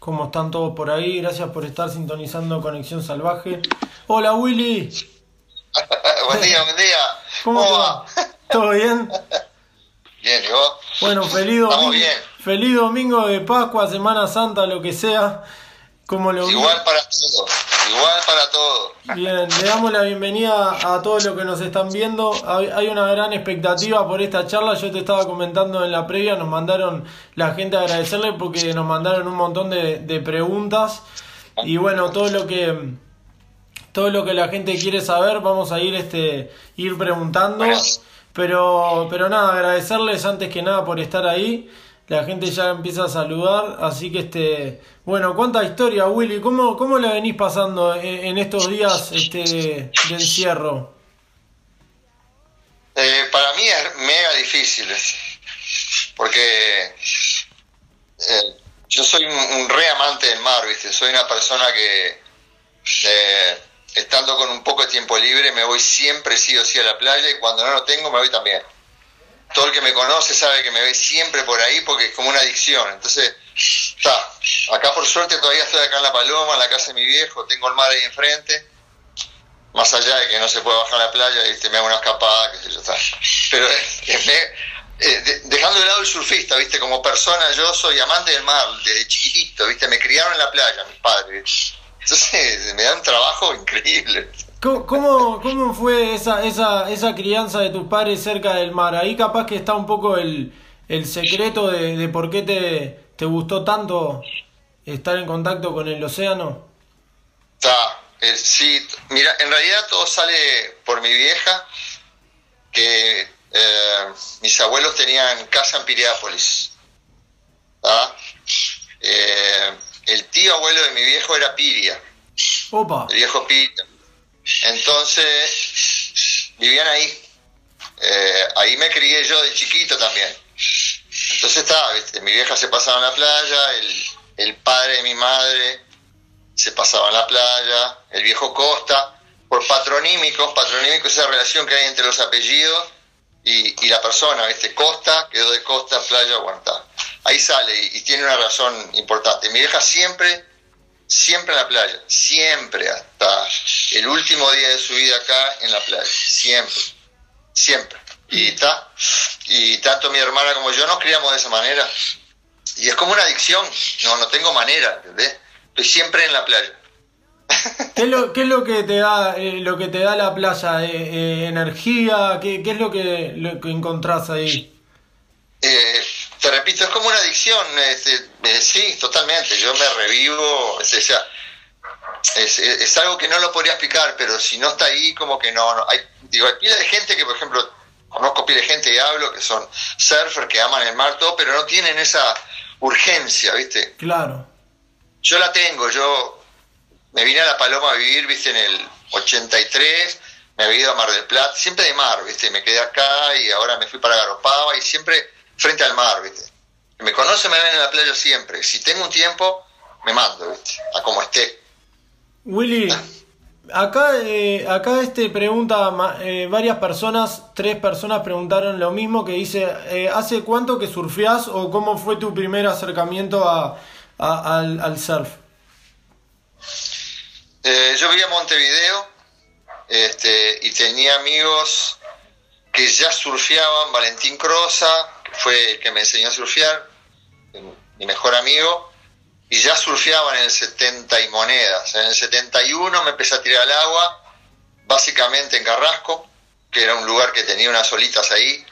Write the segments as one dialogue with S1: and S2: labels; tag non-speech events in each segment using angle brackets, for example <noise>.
S1: ¿Cómo están todos por ahí? Gracias por estar sintonizando Conexión Salvaje. Hola Willy. <laughs>
S2: buen día, buen día.
S1: ¿Cómo, va? ¿Todo bien? <laughs>
S2: Bien, ¿y vos?
S1: Bueno, feliz domingo, feliz domingo de Pascua, Semana Santa, lo que sea. Como lo
S2: Igual para todos, igual para todos.
S1: Bien, le damos la bienvenida a todos los que nos están viendo. Hay una gran expectativa por esta charla. Yo te estaba comentando en la previa, nos mandaron la gente a agradecerle porque nos mandaron un montón de, preguntas. Y bueno, todo lo que todo lo que la gente quiere saber, vamos a ir este ir preguntando. Pero, pero nada, agradecerles antes que nada por estar ahí la gente ya empieza a saludar, así que este, bueno, cuánta historia, Willy, ¿cómo, cómo la venís pasando en, estos días este, de encierro?
S2: Eh, para mí es mega difícil, porque eh, yo soy un, re amante del mar, ¿viste? Soy una persona que, eh, estando con un poco de tiempo libre, me voy siempre sí o sí a la playa y cuando no lo tengo me voy también todo el que me conoce sabe que me ve siempre por ahí porque es como una adicción. Entonces, está. Acá por suerte todavía estoy acá en La Paloma, en la casa de mi viejo, tengo el mar ahí enfrente. Más allá de que no se puede bajar a la playa, ¿viste? me hago una escapada, qué sé yo, está. Pero eh, dejando de lado el surfista, ¿viste? Como persona yo soy amante del mar desde chiquitito, ¿viste? Me criaron en la playa, mis padres. Entonces me da un trabajo increíble.
S1: ¿Cómo, cómo fue esa, esa, esa crianza de tus padres cerca del mar? Ahí capaz que está un poco el, el secreto de, de por qué te, te gustó tanto estar en contacto con el océano.
S2: Está, eh, sí, mira, en realidad todo sale por mi vieja, que eh, mis abuelos tenían casa en Piriápolis. Eh, el tío abuelo de mi viejo era Piria.
S1: Opa.
S2: El viejo Piria. Entonces, vivían ahí. Eh, ahí me crié yo de chiquito también. Entonces estaba, mi vieja se pasaba en la playa, el, el padre de mi madre se pasaba en la playa, el viejo Costa, por patronímicos, patronímico es esa relación que hay entre los apellidos y, y la persona, ¿viste? Costa, quedó de Costa, playa, aguanta. Ahí sale y, tiene una razón importante. Mi vieja siempre siempre en la playa, siempre, hasta el último día de su vida acá en la playa, siempre, siempre. Y, está, y tanto mi hermana como yo nos criamos de esa manera. Y es como una adicción, no, no tengo manera, ¿entendés? Estoy siempre en la playa. <laughs>
S1: ¿Qué es lo, qué es lo que te da eh, lo que te da la playa? Eh, eh, ¿Energía? ¿Qué, ¿Qué, es lo que, lo que encontrás ahí?
S2: Te repito, es como una adicción, este, eh, sí, totalmente, yo me revivo, es, es, algo que no lo podría explicar, pero si no está ahí, como que no, hay, digo, hay pila de gente que, por ejemplo, conozco pila de gente y hablo, que son surfers, que aman el mar, todo, pero no tienen esa urgencia, ¿viste?
S1: Claro.
S2: Yo la tengo, yo me vine a La Paloma a vivir, ¿viste? En el 83, me había ido a Mar del Plata, siempre de mar, ¿viste? Me quedé acá y ahora me fui para Garopaba y siempre frente al mar, ¿viste? Me conoce, me ven en la playa siempre. Si tengo un tiempo, me mando, ¿viste? A como esté.
S1: Willy, acá, eh, acá este pregunta eh, varias personas, tres personas preguntaron lo mismo, que dice, eh, ¿hace cuánto que surfeás o cómo fue tu primer acercamiento a, al, al, surf?
S2: yo vivía en Montevideo este, y tenía amigos que ya surfeaban, Valentín Croza, fue el que me enseñó a surfear, mi mejor amigo, y ya surfeaban en el 70 y monedas. En el 71 me empecé a tirar al agua, básicamente en Carrasco, que era un lugar que tenía unas olitas ahí,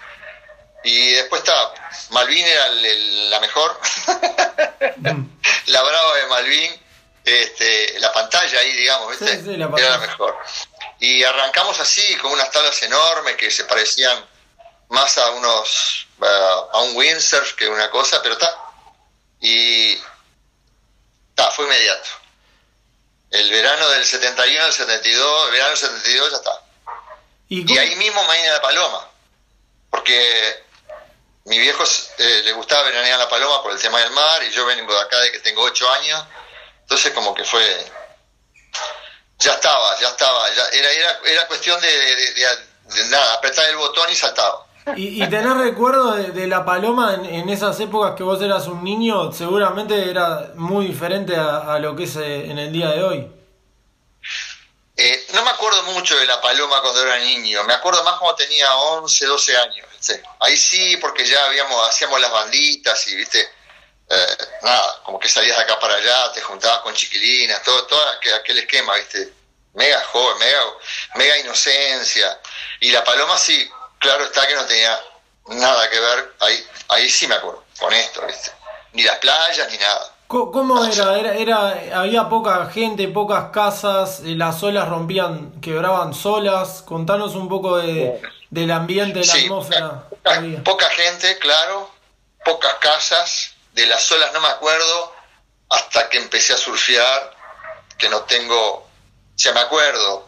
S2: y después estaba, Malvin era la mejor, <laughs> la brava de Malvin, este, la pantalla ahí, digamos, era la mejor. Y arrancamos así, con unas tablas enormes que se parecían más a unos a un windsurf que una cosa, pero está. Y está, fue inmediato. El verano del 71 al 72, el verano del 72 ya está. ¿Y, ahí mismo me vine a la Paloma, porque mi viejo eh, le gustaba veranear a la Paloma por el tema del mar y yo vengo de acá de que tengo 8 años, entonces como que fue ya estaba, ya estaba, ya era, era, era cuestión de, de, de, nada, apretar el botón y saltaba.
S1: ¿Y, y tenés recuerdo de, la paloma en, esas épocas que vos eras un niño? Seguramente era muy diferente a, lo que es eh, en el día de hoy.
S2: Eh, no me acuerdo mucho de la paloma cuando era niño, me acuerdo más cuando tenía 11, 12 años. Ahí sí, porque ya habíamos, hacíamos las banditas y, viste, eh, nada, como que salías de acá para allá, te juntabas con chiquilinas, todo, todo aquel esquema, viste, mega joven, mega, mega inocencia. Y la paloma sí, claro está que no tenía nada que ver, ahí, ahí sí me acuerdo, con esto, ¿viste? Ni las playas ni nada.
S1: ¿Cómo era? era? Era, Había poca gente, pocas casas, eh, las olas rompían, quebraban solas. Contanos un poco de, del ambiente, de la atmósfera.
S2: Poca, poca, gente, claro, pocas casas, de las olas no me acuerdo, hasta que empecé a surfear, que no tengo, sea, me acuerdo,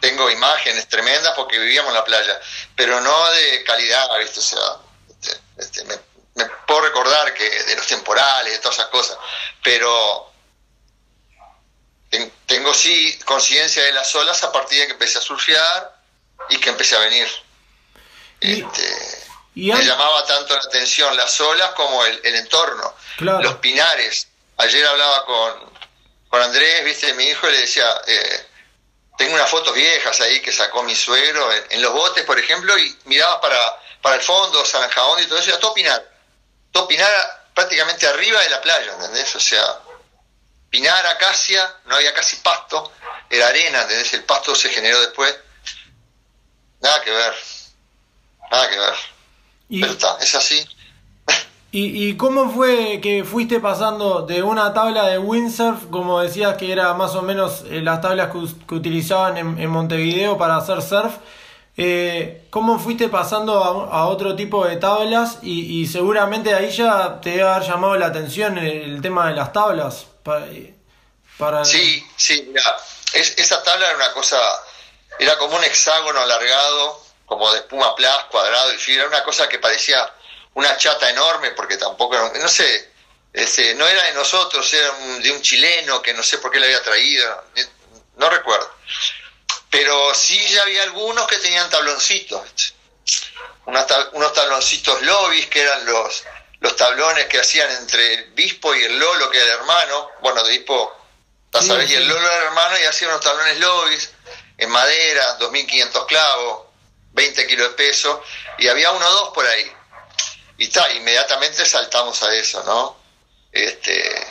S2: tengo imágenes tremendas porque vivíamos en la playa, pero no de calidad, ¿viste? O sea, este, este, me, puedo recordar que de los temporales, de todas esas cosas, pero tengo sí conciencia de las olas a partir de que empecé a surfear y que empecé a venir. Este, me llamaba tanto la atención las olas como el, entorno, los pinares. Ayer hablaba con, con Andrés, viste, mi hijo, y le decía, eh, tengo unas fotos viejas ahí que sacó mi suegro en, los botes, por ejemplo, y mirabas para, para el fondo, San Jabón y todo eso, y a todo Pinar. Todo Pinar prácticamente arriba de la playa, ¿entendés? O sea, Pinar, Acacia, no había casi pasto, era arena, ¿entendés? El pasto se generó después. Nada que ver, nada que ver. Pero está, es así.
S1: ¿Y, ¿Y, cómo fue que fuiste pasando de una tabla de windsurf, como decías que era más o menos eh, las tablas que, utilizaban en, Montevideo para hacer surf? Eh, ¿Cómo fuiste pasando a, otro tipo de tablas? Y, seguramente ahí ya te debe haber llamado la atención el, tema de las tablas.
S2: Para, Sí, sí, mira, esa tabla era una cosa, era como un hexágono alargado, como de espuma plas, cuadrado y fibra, una cosa que parecía una chata enorme, porque tampoco, no sé, ese, no era de nosotros, era de un chileno que no sé por qué le había traído, no recuerdo. Pero sí ya había algunos que tenían tabloncitos, unos tabloncitos lobbies, que eran los, los tablones que hacían entre el Bispo y el Lolo, que era el hermano, bueno, de Bispo, y el Lolo era el hermano, y hacían unos tablones lobbies en madera, 2.500 clavos, 20 kilos de peso, y había uno o dos por ahí y está, inmediatamente saltamos a eso, ¿no? Este,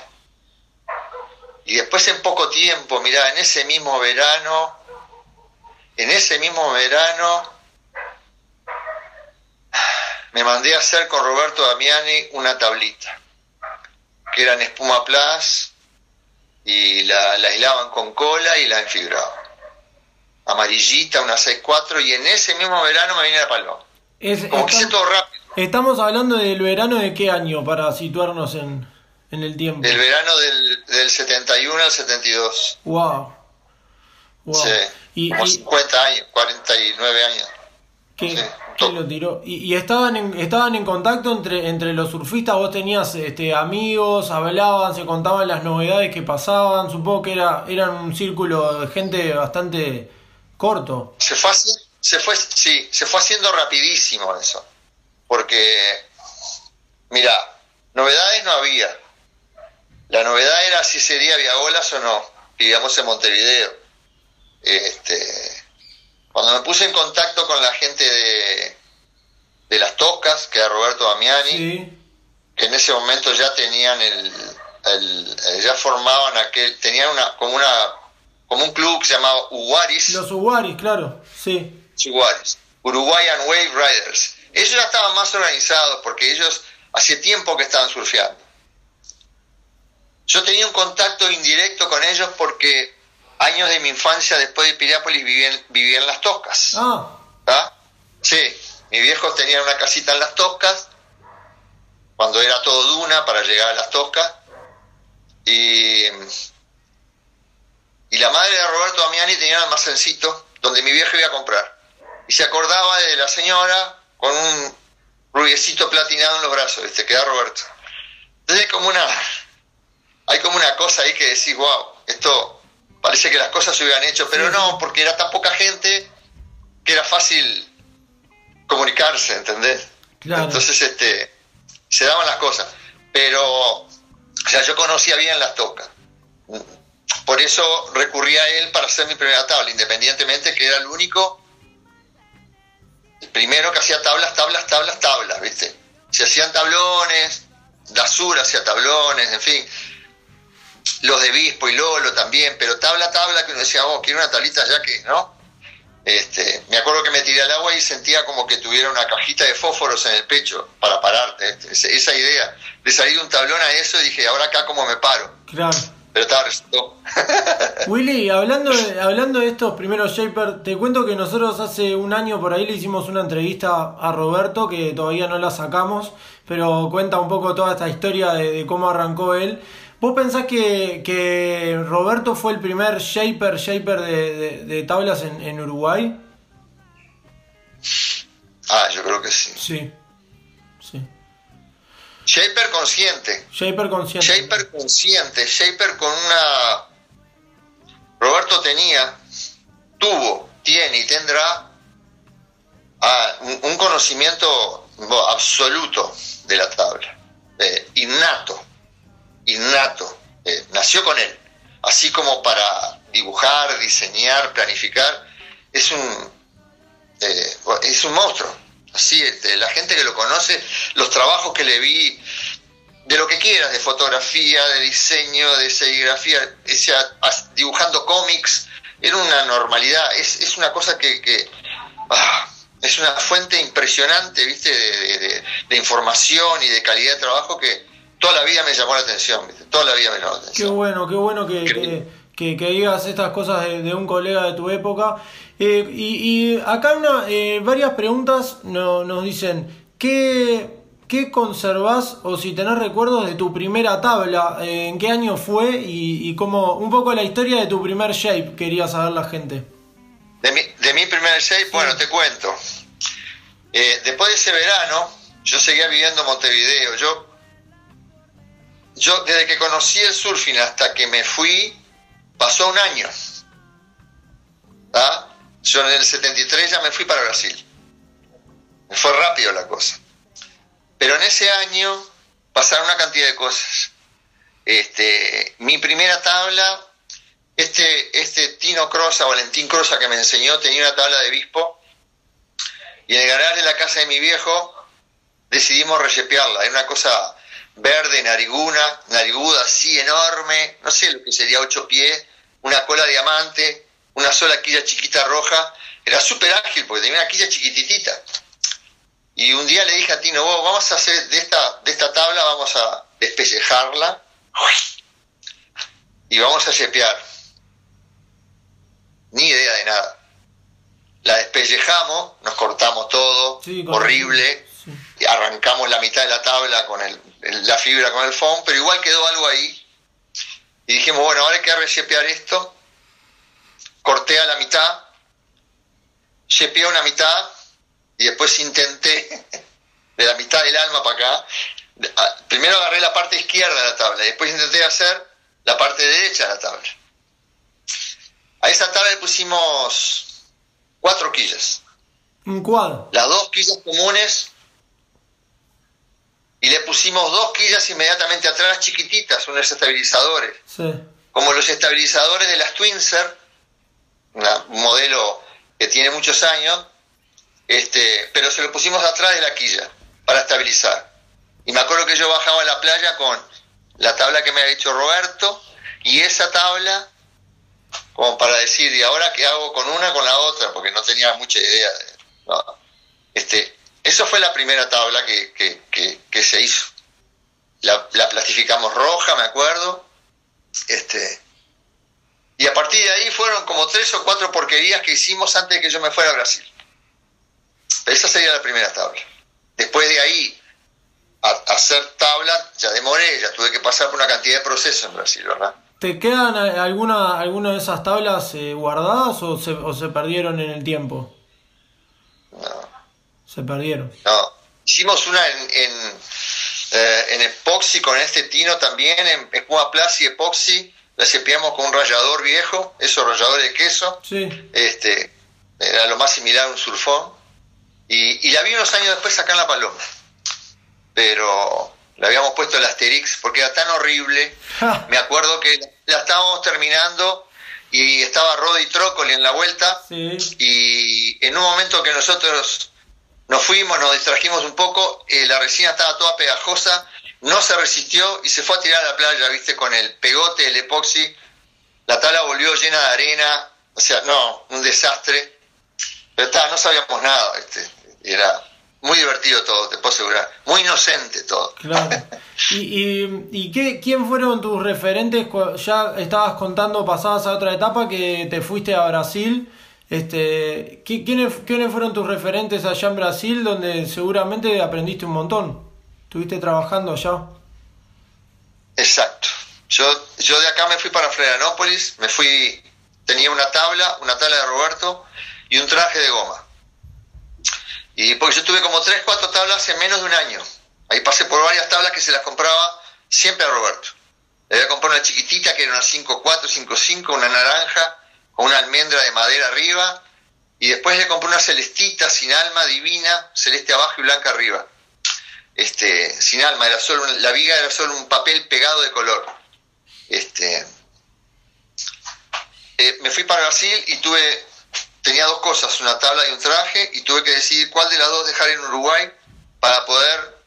S2: y después en poco tiempo, mira, en ese mismo verano, en ese mismo verano, me mandé a hacer con Roberto Damiani una tablita, que era en espuma plus, y la, la aislaban con cola y la enfibraban. Amarillita, una 6.4, y en ese mismo verano me vine a Palma. Como que hice todo rápido.
S1: Estamos hablando del verano de qué año para situarnos en, el tiempo.
S2: El verano del, del 71 al 72.
S1: Wow.
S2: wow. Sí. Y, como 50 años, 49 años.
S1: ¿Qué, lo tiró? ¿Y, estaban, en, estaban en contacto entre, entre los surfistas? ¿Vos tenías este, amigos? ¿Hablaban? ¿Se contaban las novedades que pasaban? Supongo que era, eran un círculo de gente bastante corto.
S2: Se fue, se fue, sí, se fue haciendo rapidísimo eso porque, mira, novedades no había. La novedad era si sería vía olas o no. Vivíamos en Montevideo. Este, cuando me puse en contacto con la gente de, de las Toscas, que era Roberto Damiani, que en ese momento ya tenían el, el, ya formaban aquel, tenían una como una como un club que se llamaba Uguaris.
S1: Los Uguaris, claro, sí.
S2: Uguaris, Uruguayan Wave Riders. Ellos ya estaban más organizados porque ellos hace tiempo que estaban surfeando. Yo tenía un contacto indirecto con ellos porque años de mi infancia después de Piriápolis vivía en, Las Toscas. Ah. ¿Ah? Sí, mis viejos tenían una casita en Las Toscas, cuando era todo duna para llegar a Las Toscas. Y, y la madre de Roberto Damiani tenía un almacencito donde mi viejo iba a comprar. Y se acordaba de la señora con un rubiecito platinado en los brazos, este, queda Roberto. Entonces hay como una, hay como una cosa ahí que decís, wow, esto parece que las cosas se hubieran hecho, pero no, porque era tan poca gente que era fácil comunicarse, ¿entendés? Entonces, este, se daban las cosas. Pero, o sea, yo conocía bien las tocas. Por eso recurrí a él para hacer mi primera tabla, independientemente que era el único, primero que hacía tablas, tablas, tablas, tablas, ¿viste? Se hacían tablones, Dasura hacía tablones, en fin. Los de Bispo y Lolo también, pero tabla, tabla, que uno decía, oh, quiero una tablita ya que, ¿no? Este, me acuerdo que me tiré al agua y sentía como que tuviera una cajita de fósforos en el pecho para pararte. Este, esa idea de salir de un tablón a eso y dije, ahora acá cómo me paro.
S1: Claro.
S2: Pero estaba resultó. <laughs>
S1: Willy, hablando de, hablando de estos primeros Shaper, te cuento que nosotros hace un año por ahí le hicimos una entrevista a Roberto que todavía no la sacamos, pero cuenta un poco toda esta historia de cómo arrancó él. ¿Vos pensás que, Roberto fue el primer shaper, shaper de, tablas en, Uruguay?
S2: Ah, yo creo que. Sí,
S1: sí.
S2: Shaper consciente.
S1: Shaper consciente.
S2: Shaper consciente. Shaper con una... Roberto tenía, tuvo, tiene y tendrá ah, un, conocimiento absoluto de la tabla, eh, innato innato, eh, nació con él, así como para dibujar, diseñar, planificar, es un, eh, es un monstruo. Así, este, la gente que lo conoce, los trabajos que le vi, de lo que quieras, de fotografía, de diseño, de serigrafía, dibujando cómics, era una normalidad, es, una cosa que, ah, es una fuente impresionante, viste, de, información y de calidad de trabajo que, toda la vida me llamó la atención, toda la vida me llamó la atención.
S1: Qué bueno, qué bueno que, que, digas estas cosas de, un colega de tu época. Eh, y, acá una, eh, varias preguntas nos dicen, ¿qué, ¿qué conservás o si tenés recuerdos de tu primera tabla? Eh, ¿En qué año fue? Y, y cómo, un poco la historia de tu primer shape, quería saber la gente.
S2: De mi, de mi primer shape, bueno, te cuento. después de ese verano, yo seguía viviendo en Montevideo. Yo yo desde que conocí el surfing hasta que me fui, pasó un año. Yo en el 73 ya me fui para Brasil. Fue rápido la cosa. Pero en ese año pasaron una cantidad de cosas. Este, mi primera tabla, este, este Tino Crosa, Valentín Crosa que me enseñó, tenía una tabla de bispo. Y en el garaje de la casa de mi viejo decidimos rechepearla. Era una cosa verde, nariguna, nariguda así enorme, no sé lo que sería ocho pies, una cola diamante, una sola quilla chiquita roja, era súper ágil porque tenía una quilla chiquititita. Y un día le dije a Tino, vos vamos a hacer de esta, de esta tabla, vamos a despellejarla y vamos a yepear. Ni idea de nada. La despellejamos, nos cortamos todo, horrible, y arrancamos la mitad de la tabla con el la fibra con el foam, pero igual quedó algo ahí. Y dijimos, bueno, ahora hay que esto. Corté a la mitad, chepeé una mitad y después intenté de la mitad del alma para acá. Primero agarré la parte izquierda de la tabla y después intenté hacer la parte derecha de la tabla. A esa tabla le pusimos cuatro quillas.
S1: ¿Cuál?
S2: Las dos quillas comunes y le pusimos dos quillas inmediatamente atrás, chiquititas, unos estabilizadores. Como los estabilizadores de las Twinser, un modelo que tiene muchos años, este, pero se lo pusimos atrás de la quilla para estabilizar. Y me acuerdo que yo bajaba a la playa con la tabla que me había dicho Roberto y esa tabla como para decir, ¿y ahora qué hago con una con la otra? Porque no tenía mucha idea. De, Este, eso fue la primera tabla que, se hizo. La, plastificamos roja, me acuerdo. Este, y a partir de ahí fueron como tres o cuatro porquerías que hicimos antes de que yo me fuera a Brasil. esa sería la primera tabla. Después de ahí, a, hacer tabla, ya demoré, ya tuve que pasar por una cantidad de procesos en Brasil, ¿verdad?
S1: ¿Te quedan alguna, alguna de esas tablas eh, guardadas o se, o se perdieron en el tiempo?
S2: No.
S1: Se perdieron.
S2: No, hicimos una en, en, eh, en epoxi con este tino también, en espuma y epoxi, la cepillamos con un rallador viejo, esos ralladores de queso.
S1: Sí.
S2: Este, era lo más similar a un surfón. Y, la vi unos años después acá en La Paloma. Pero le habíamos puesto el Asterix porque era tan horrible. Me acuerdo que la estábamos terminando y estaba Roddy Trócoli en la vuelta. Y en un momento que nosotros nos fuimos, nos distrajimos un poco, eh, la resina estaba toda pegajosa, no se resistió y se fue a tirar a la playa, viste, con el pegote, el epoxi. La tabla volvió llena de arena, o sea, no, un desastre. Pero está, no sabíamos nada, este, era muy divertido todo, te puedo asegurar. Muy inocente todo.
S1: Claro. <laughs> ¿Y, y, qué, quién fueron tus referentes? Ya estabas contando, pasadas a otra etapa, que te fuiste a Brasil. Este, ¿quiénes, ¿Quiénes fueron tus referentes allá en Brasil, donde seguramente aprendiste un montón? ¿Estuviste trabajando allá?
S2: Exacto. Yo, yo de acá me fui para Florianópolis, me fui, tenía una tabla, una tabla de Roberto y un traje de goma y porque yo tuve como tres, cuatro tablas en menos de un año. Ahí pasé por varias tablas que se las compraba siempre a Roberto. Le había comprado una chiquitita que era una 5.4, 5.5, una naranja, con una almendra de madera arriba. Y después le compré una celestita sin alma, divina, celeste abajo y blanca arriba. Este, sin alma, era solo la viga era solo un papel pegado de color. Este, eh, me fui para Brasil y tuve tenía dos cosas, una tabla y un traje, y tuve que decidir cuál de las dos dejar en Uruguay para poder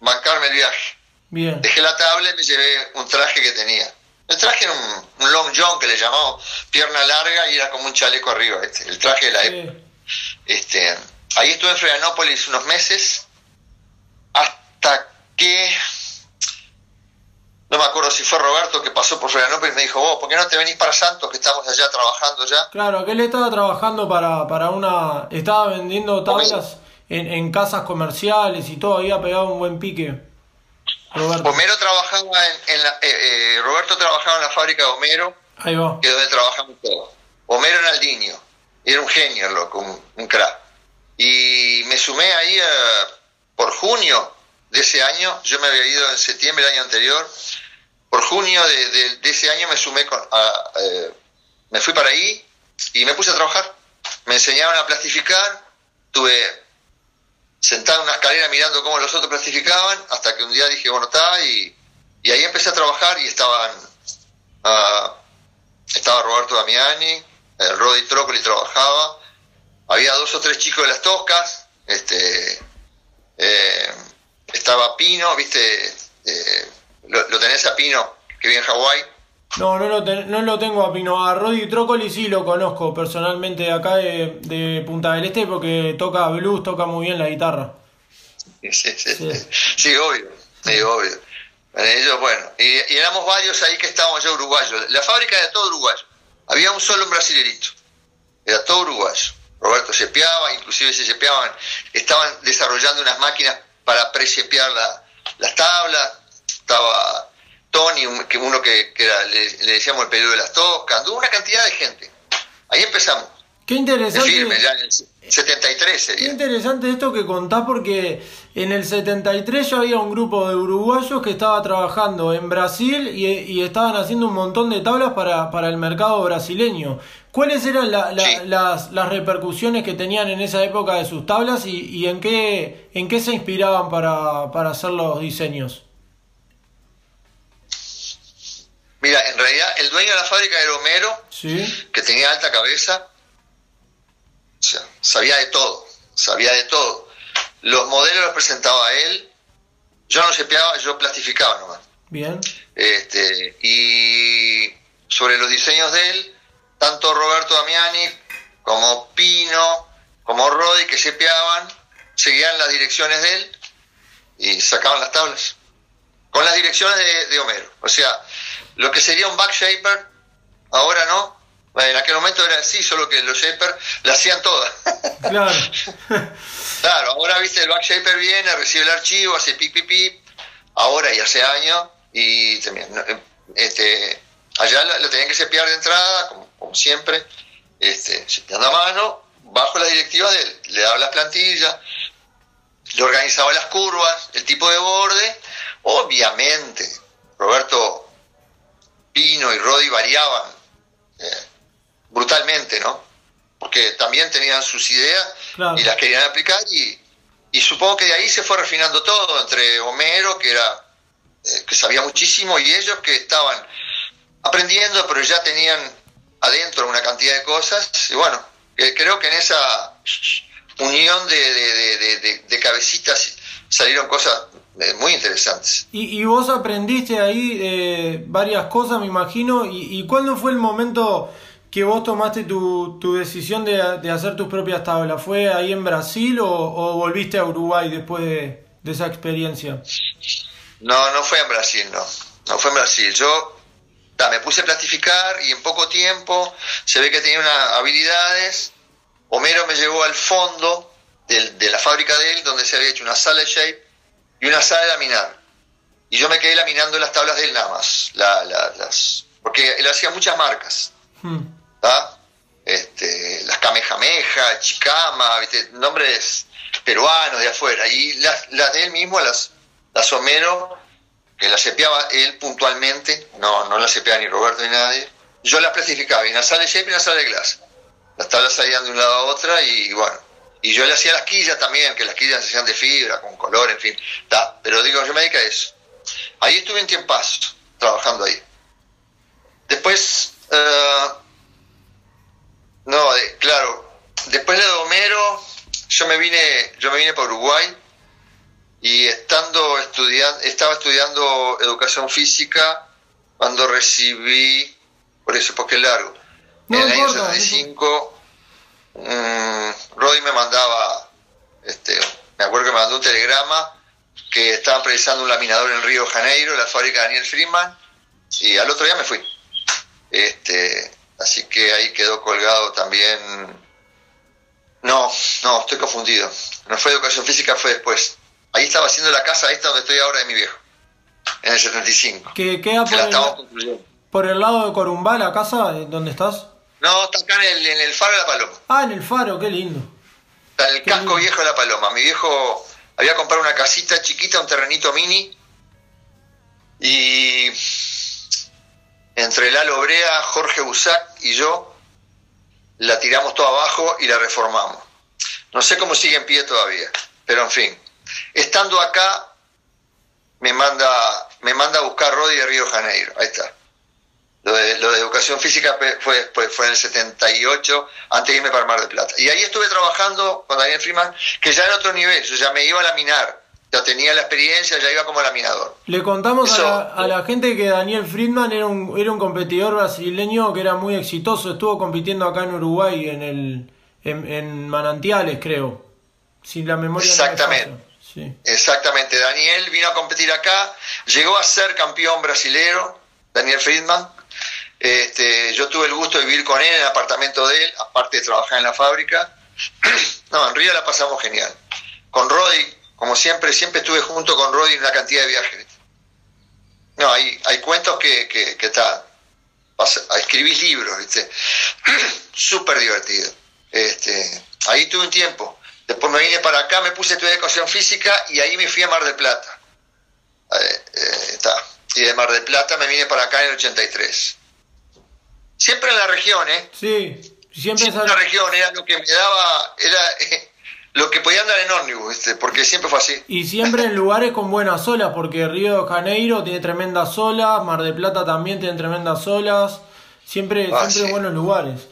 S2: bancarme el viaje.
S1: Bien.
S2: Dejé la tabla y me llevé un traje que tenía. El traje era un, long john que le llamamos, pierna larga y era como un chaleco arriba, este, el traje de la época. Este, ahí estuve en Florianópolis unos meses, hasta que no me acuerdo si fue Roberto que pasó por Florianópolis y me dijo, vos, ¿por qué no te venís para Santos que estamos allá trabajando ya?
S1: Claro, que él estaba trabajando para, para una... Estaba vendiendo tablas en, en, casas comerciales y todo, había pegado un buen pique.
S2: Roberto. Homero trabajaba en, la, eh, eh, Roberto trabajaba en la fábrica de Homero,
S1: Ahí va.
S2: que es donde trabajamos todos. Homero Naldinho, era un genio, loco, un, un crack. Y me sumé ahí por junio de ese año, yo me había ido en septiembre del año anterior, por junio de, ese año me sumé, con, eh, me fui para ahí y me puse a trabajar. Me enseñaron a plastificar, tuve sentado en una escalera mirando cómo los otros plastificaban, hasta que un día dije, bueno, está, y, ahí empecé a trabajar y estaban, uh, estaba Roberto Damiani, el Rodi Trócoli trabajaba, había dos o tres chicos de las toscas, este, eh, estaba Pino, viste, eh, lo, tenés a Pino, que vive en Hawái.
S1: No, no lo, no lo tengo a Pino. A Roddy Trócoli sí lo conozco personalmente acá de, Punta del Este porque toca blues, toca muy bien la guitarra.
S2: Sí, sí, sí. sí. obvio. Sí, obvio. Ellos, bueno, y, éramos varios ahí que estábamos ya uruguayos. La fábrica era todo uruguayo. Había un solo brasilerito. Era todo uruguayo. Roberto sepeaba, inclusive se sepeaban, estaban desarrollando unas máquinas para presepiar la, las tablas, estaba Tony, que uno que, era, le, decíamos el periodo de las toscas, anduvo una cantidad de gente. Ahí empezamos.
S1: Qué interesante.
S2: Firme, ya en el 73 sería.
S1: Qué interesante esto que contás porque en el 73 ya había un grupo de uruguayos que estaba trabajando en Brasil y, estaban haciendo un montón de tablas para, para el mercado brasileño. ¿Cuáles eran las, las, repercusiones que tenían en esa época de sus tablas y, y en, qué, en qué se inspiraban para, para hacer los diseños?
S2: Mira, en realidad el dueño de la fábrica era Homero, que tenía alta cabeza, o sea, sabía de todo, sabía de todo. Los modelos los presentaba él, yo no sepeaba, yo plastificaba nomás.
S1: Bien.
S2: Este, y sobre los diseños de él, tanto Roberto Damiani como Pino, como Rodi, que sepeaban, seguían las direcciones de él y sacaban las tablas. Con las direcciones de, de Homero. O sea, lo que sería un back shaper, ahora no. En aquel momento era así, solo que los shapers la hacían todas. <laughs>
S1: Claro. <laughs>
S2: claro, ahora viste, el back shaper viene, recibe el archivo, hace pip, pip, pip. Ahora y hace años, y también, este, allá lo, tenían que sepiar de entrada, como, siempre, este, sepiando a mano, bajo la directiva de él. Le daba las plantillas, le organizaba las curvas, el tipo de borde. Obviamente, Roberto Pino y Rodi variaban eh, brutalmente, ¿no? que también tenían sus ideas y las querían aplicar y, y, supongo que de ahí se fue refinando todo entre Homero, que era eh, que sabía muchísimo, y ellos que estaban aprendiendo, pero ya tenían adentro una cantidad de cosas, y bueno, creo que en esa unión de, de cabecitas salieron cosas eh, muy interesantes.
S1: Y, vos aprendiste ahí eh, varias cosas, me imagino. ¿Y, ¿Y, cuándo fue el momento que vos tomaste tu, tu decisión de, hacer tus propias tablas? ¿Fue ahí en Brasil o, volviste a Uruguay después de, esa experiencia?
S2: No, no fue en Brasil, no. No fue en Brasil. Yo me puse a platificar y en poco tiempo se ve que tenía unas habilidades. Homero me llevó al fondo de la fábrica de él, donde se había hecho una sala de shape y una sala de laminar. Y yo me quedé laminando las tablas de él nada más, las, porque él hacía muchas marcas. Hmm. Este, las Kamehameha, Chicama, nombres peruanos de afuera. Y las, de él mismo, las, las Homero, que las cepeaba él puntualmente, no, no las cepeaba ni Roberto ni nadie, yo las clasificaba en sala de shape y de glass. Las tablas salían de un lado a otra y bueno, y yo le hacía las quillas también, que las quillas se hacían de fibra, con color, en fin. Pero digo, yo me dedico a eso. Ahí estuve un tiempazo trabajando ahí. Después, eh, no, claro, después de Homero, yo me vine, yo me vine para Uruguay y estando estudiando, estaba estudiando educación física cuando recibí, por eso porque es largo, en el año 75 Mm, Roddy me mandaba, este, me acuerdo que me mandó un telegrama que estaban precisando un laminador en Río Janeiro, la fábrica de Daniel Freeman, y al otro día me fui. Este, así que ahí quedó colgado también. No, no, estoy confundido. No fue educación física, fue después. Ahí estaba haciendo la casa esta donde estoy ahora de mi viejo, en el 75.
S1: ¿Qué queda por, el, por el lado de Corumbá, la casa donde estás?
S2: No, está acá en el, en el faro de la Paloma.
S1: Ah, en el faro, qué lindo.
S2: Está el casco viejo de la Paloma. Mi viejo había comprado una casita chiquita, un terrenito mini. Y entre Lalo Brea, Jorge Busac y yo la tiramos toda abajo y la reformamos. No sé cómo sigue en pie todavía, pero en fin. Estando acá, me manda, me manda a buscar Rodi de Río Janeiro. Ahí está. Lo de, educación física fue después, fue en el 78, antes de irme para Mar del Plata. Y ahí estuve trabajando con Daniel Freeman, que ya era otro nivel, yo ya me iba a laminar, ya tenía la experiencia, ya iba como laminador.
S1: Le contamos a, la, gente que Daniel Friedman era un, era un competidor brasileño que era muy exitoso, estuvo compitiendo acá en Uruguay, en, el, en, Manantiales, creo. Sin la memoria.
S2: Exactamente. sí. Exactamente. Daniel vino a competir acá, llegó a ser campeón brasilero, Daniel Friedman, este, yo tuve el gusto de vivir con él en el apartamento de él, aparte de trabajar en la fábrica. <clears throat> no, en Río la pasamos genial. Con Roddy, como siempre, siempre estuve junto con Roddy en una cantidad de viajes. No, hay, hay cuentos que, que, que está, escribís libros, ¿viste? <clears throat> Súper divertido. Este, ahí tuve un tiempo. Después me vine para acá, me puse a estudiar educación física y ahí me fui a Mar del Plata. Eh, eh, está. Y de Mar del Plata me vine para acá en el 83. Siempre en la región, ¿eh?
S1: Sí,
S2: siempre, en la región, era lo que me daba, era <laughs> lo que podía andar en ómnibus, porque siempre fue así.
S1: Y siempre en lugares con buenas olas, porque Río de Janeiro tiene tremendas olas, Mar de Plata también tiene tremendas olas, siempre, ah, siempre buenos lugares.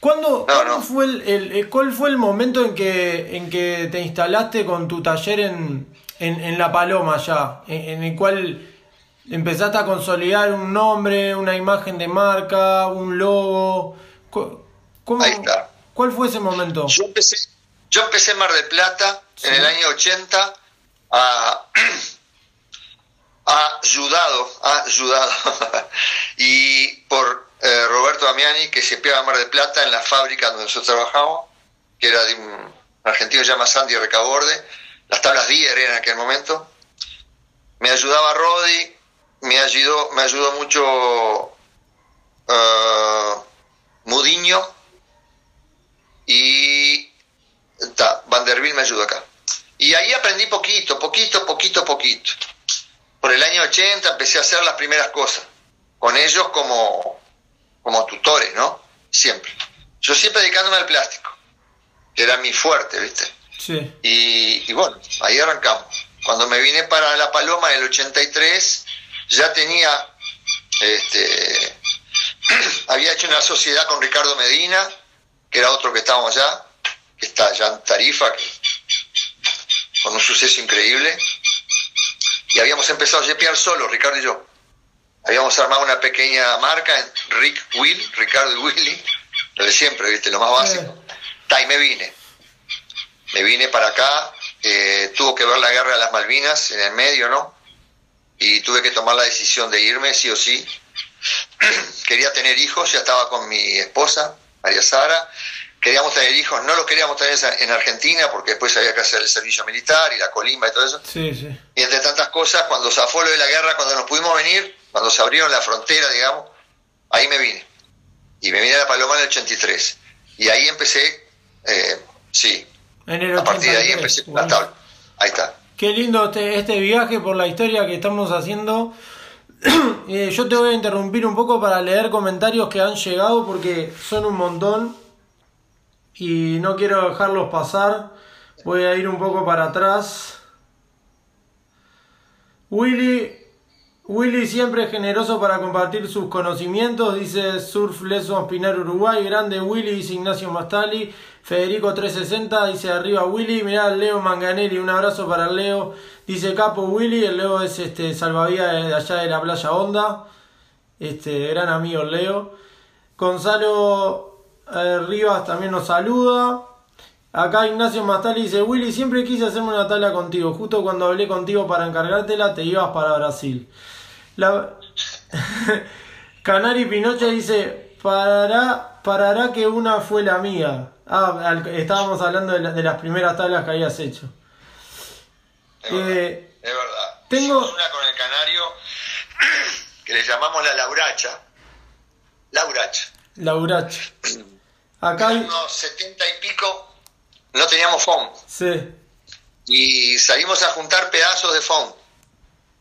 S1: ¿Cuándo, fue el, cuál fue el momento en que, en que te instalaste con tu taller en, en, La Paloma ya, en el cual empezaste a consolidar un nombre, una imagen de marca, un logo. ¿Cómo,
S2: Ahí está.
S1: ¿Cuál fue ese momento?
S2: Yo empecé, yo empecé en Mar del Plata en el año 80 a, <clears throat> ayudado, ayudado <laughs> y por eh, Roberto Damiani que se pegaba Mar del Plata en la fábrica donde nosotros trabajamos, que era de un argentino que se llama Sandy Recaborde, las tablas Dier en aquel momento. Me ayudaba Rodi, me ayudó, me ayudó mucho uh, Mudiño y Vanderbilt me ayudó acá. Y ahí aprendí poquito, poquito, poquito, poquito. Por el año 80 empecé a hacer las primeras cosas, con ellos como, como tutores, ¿no? Siempre. yo siempre dedicándome al plástico, que era mi fuerte, ¿viste?
S1: Sí.
S2: Y, y bueno, ahí arrancamos. Cuando me vine para La Paloma del 83, ya tenía, este, <clears throat> había hecho una sociedad con Ricardo Medina, que era otro que estábamos allá, está allá en Tarifa, con un suceso increíble. Y habíamos empezado a yepear solo, Ricardo y yo. Habíamos armado una pequeña marca, Rick Will, Ricardo y Willy, lo de siempre, ¿viste? Lo más básico. Ta, y me vine. Me vine para acá, eh, tuvo que ver la guerra de las Malvinas en el medio, ¿no? Y tuve que tomar la decisión de irme, sí o sí. <clears throat> Quería tener hijos, ya estaba con mi esposa, María Sara. Queríamos tener hijos, no los queríamos tener en Argentina porque después había que hacer el servicio militar y la colimba y todo eso.
S1: Sí, sí.
S2: Y entre tantas cosas, cuando zafó lo de la guerra, cuando nos pudimos venir, cuando se abrieron la frontera, digamos, ahí me vine. Y me vine a la Paloma en el 83. Y ahí empecé, eh, sí.
S1: En el
S2: A partir de ahí
S1: 83,
S2: empecé con la tabla. Ahí está.
S1: Qué lindo este, este viaje por la historia que estamos haciendo. <clears throat> Eh, yo te voy a interrumpir un poco para leer comentarios que han llegado porque son un montón y no quiero dejarlos pasar. Voy a ir un poco para atrás. Willy, Willy siempre generoso para compartir sus conocimientos, dice Surf Lessons Pinar Uruguay, grande Willy, dice Ignacio Mastali, Federico 360, dice arriba Willy, mirá Leo Manganelli, un abrazo para Leo, dice Capo Willy, el Leo es este salvavidas de allá de la playa Honda, este gran amigo Leo. Gonzalo eh, Rivas también nos saluda. Acá Ignacio Mastali dice, Willy, siempre quise hacerme una tabla contigo. Justo cuando hablé contigo para encargártela, te ibas para Brasil. La... <laughs> Canari Pinocha dice, parará, parará que una fue la mía. Ah, estábamos hablando de, la- de las primeras tablas que habías hecho.
S2: Es verdad.
S1: Eh,
S2: Es verdad.
S1: tengo-
S2: Hicimos una con el canario <clears throat> que le llamamos la lauracha. Lauracha.
S1: Lauracha. <clears throat> Acá hay...
S2: Unos setenta y pico no teníamos foam.
S1: Sí,
S2: Y salimos a juntar pedazos de foam.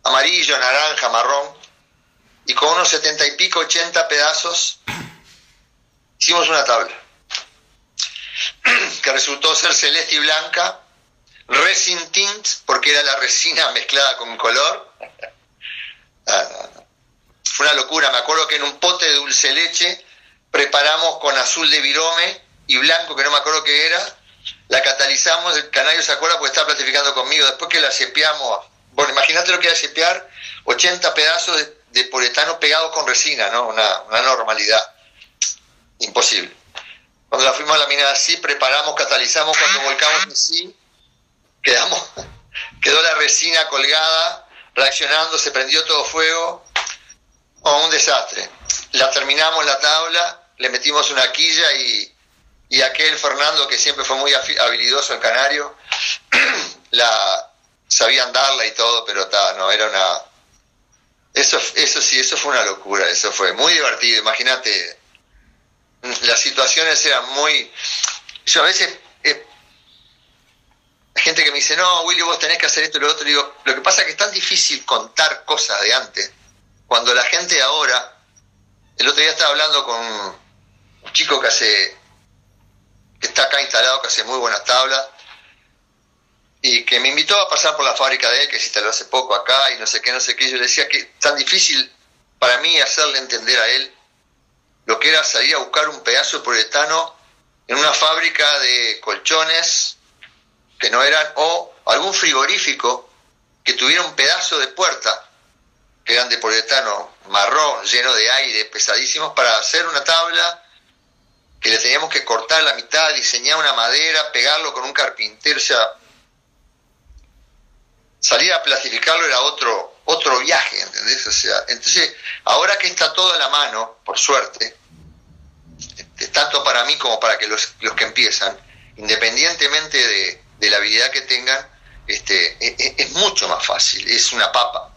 S2: Amarillo, naranja, marrón. Y con unos setenta y pico, ochenta pedazos, hicimos una tabla. <clears throat> Que resultó ser celeste y blanca. Resin tint, porque era la resina <laughs> mezclada con color. Ah. Fue una locura. Me acuerdo que en un pote de dulce leche preparamos con azul de virome y blanco, que no me acuerdo qué era. La catalizamos, el canario se acuerda porque estaba platificando conmigo. Después que la cepeamos, bueno, imagínate lo que era cepear 80 pedazos de, de polietano pegados con resina, ¿no? Una, una normalidad. Imposible. Cuando la fuimos a laminar así, preparamos, catalizamos, cuando volcamos así, quedamos, <laughs> quedó la resina colgada, reaccionando, se prendió todo fuego. Oh, un desastre. La terminamos la tabla, le metimos una quilla y, y aquel Fernando, que siempre fue muy habilidoso en Canario, <clears throat> la sabía andarla y todo, pero ta, no, era una... Eso, eso sí, eso fue una locura, eso fue muy divertido, imagínate, las situaciones eran muy... Yo a veces... eh, gente que me dice, no, Willy, vos tenés que hacer esto y lo otro. Digo, lo que pasa es que es tan difícil contar cosas de antes, cuando la gente ahora, el otro día estaba hablando con un chico que hace, que está acá instalado, que hace muy buenas tablas, y que me invitó a pasar por la fábrica de él, que se instaló hace poco acá, y no sé qué, no sé qué. Yo le decía que tan difícil para mí hacerle entender a él lo que era salir a buscar un pedazo de polietano en una fábrica de colchones que no eran, o algún frigorífico que tuviera un pedazo de puerta, que eran de polietano marrón, lleno de aire, pesadísimos, para hacer una tabla que le teníamos que cortar la mitad, diseñar una madera, pegarlo con un carpintero, o sea, salir a plastificarlo era otro, otro viaje, ¿entendés? O sea, entonces, ahora que está todo a la mano, por suerte, este, tanto para mí como para que los, los que empiezan, independientemente de, de la habilidad que tengan, este, e- e- es, mucho más fácil, es una papa.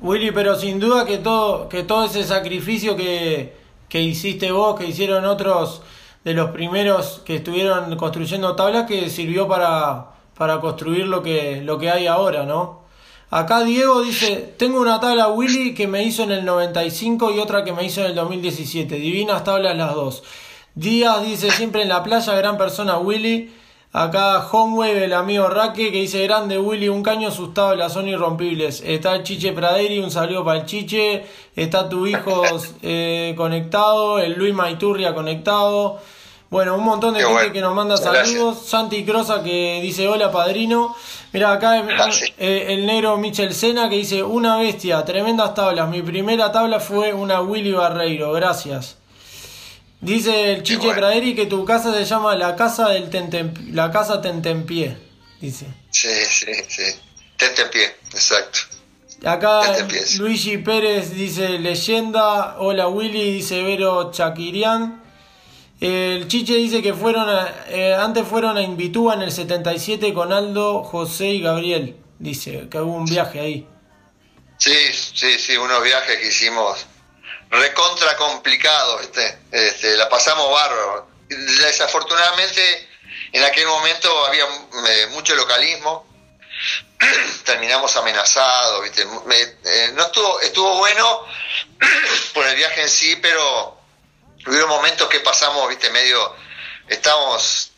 S1: Willy, pero sin duda que todo, que todo ese sacrificio que, que hiciste vos, que hicieron otros de los primeros que estuvieron construyendo tablas, que sirvió para, para construir lo que, lo que hay ahora, ¿no? Acá Diego dice, tengo una tabla Willy que me hizo en el 95 y otra que me hizo en el 2017. Divinas tablas las dos. Díaz dice siempre en la playa, gran persona Willy. Acá Homeway, el amigo Raque, que dice grande Willy, un caño asustado, las son irrompibles. Está el Chiche Praderi, un saludo para el Chiche. Está tu hijo <laughs> eh, conectado, el Luis Maiturria conectado. Bueno, un montón de gente que nos manda saludos. Santi Crosa que dice hola padrino. Mira acá eh, el negro Michel Sena que dice una bestia, tremendas tablas. Mi primera tabla fue una Willy Barreiro, gracias. Dice el Chiche Praderi que tu casa se llama la casa del la casa Tentempié, dice.
S2: Sí, sí, sí. Tentempié, exacto.
S1: Acá Luigi Pérez dice leyenda, hola Willy, dice Vero Chaquirián. El Chiche dice que fueron eh, antes fueron a Invitúa en el 77 con Aldo, José y Gabriel. Dice que hubo un viaje ahí.
S2: Sí, sí, sí, unos viajes que hicimos recontra complicado, este, este, la pasamos bárbaro. Desafortunadamente, en aquel momento había eh, mucho localismo, <clears throat> terminamos amenazados, ¿viste? Eh, no estuvo, estuvo bueno <clears throat> por el viaje en sí, pero hubo momentos que pasamos, viste, medio, estábamos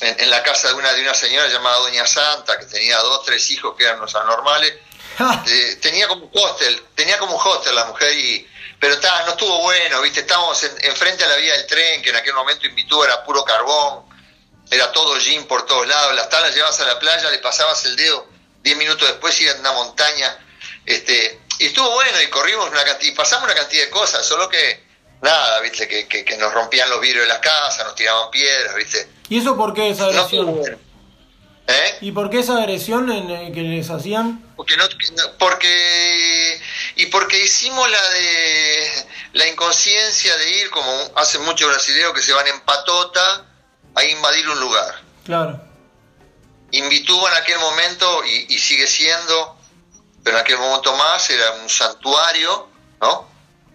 S2: en, la casa de una, de una señora llamada Doña Santa, que tenía dos, tres hijos que eran los anormales, eh, tenía como un hostel, tenía como un hostel la mujer y pero está, no estuvo bueno, ¿viste? Estábamos enfrente a la vía del tren, que en aquel momento invitó, era puro carbón, era todo gin por todos lados, las tablas llevabas a la playa, le pasabas el dedo, diez minutos después iba a una montaña, este, y estuvo bueno, y corrimos una cantidad, y pasamos una cantidad de cosas, solo que, nada, ¿viste? Que, que, nos rompían los vidrios de las casas, nos tiraban piedras, ¿viste?
S1: ¿Y eso por qué esa agresión? ¿Eh? ¿Y por qué esa agresión en, que les hacían?
S2: Porque, no, porque y porque hicimos la de la inconsciencia de ir, como hace muchos brasileños que se van en patota, a invadir un lugar.
S1: Claro.
S2: Invitó en aquel momento, y, sigue siendo, pero en aquel momento más, era un santuario, ¿no?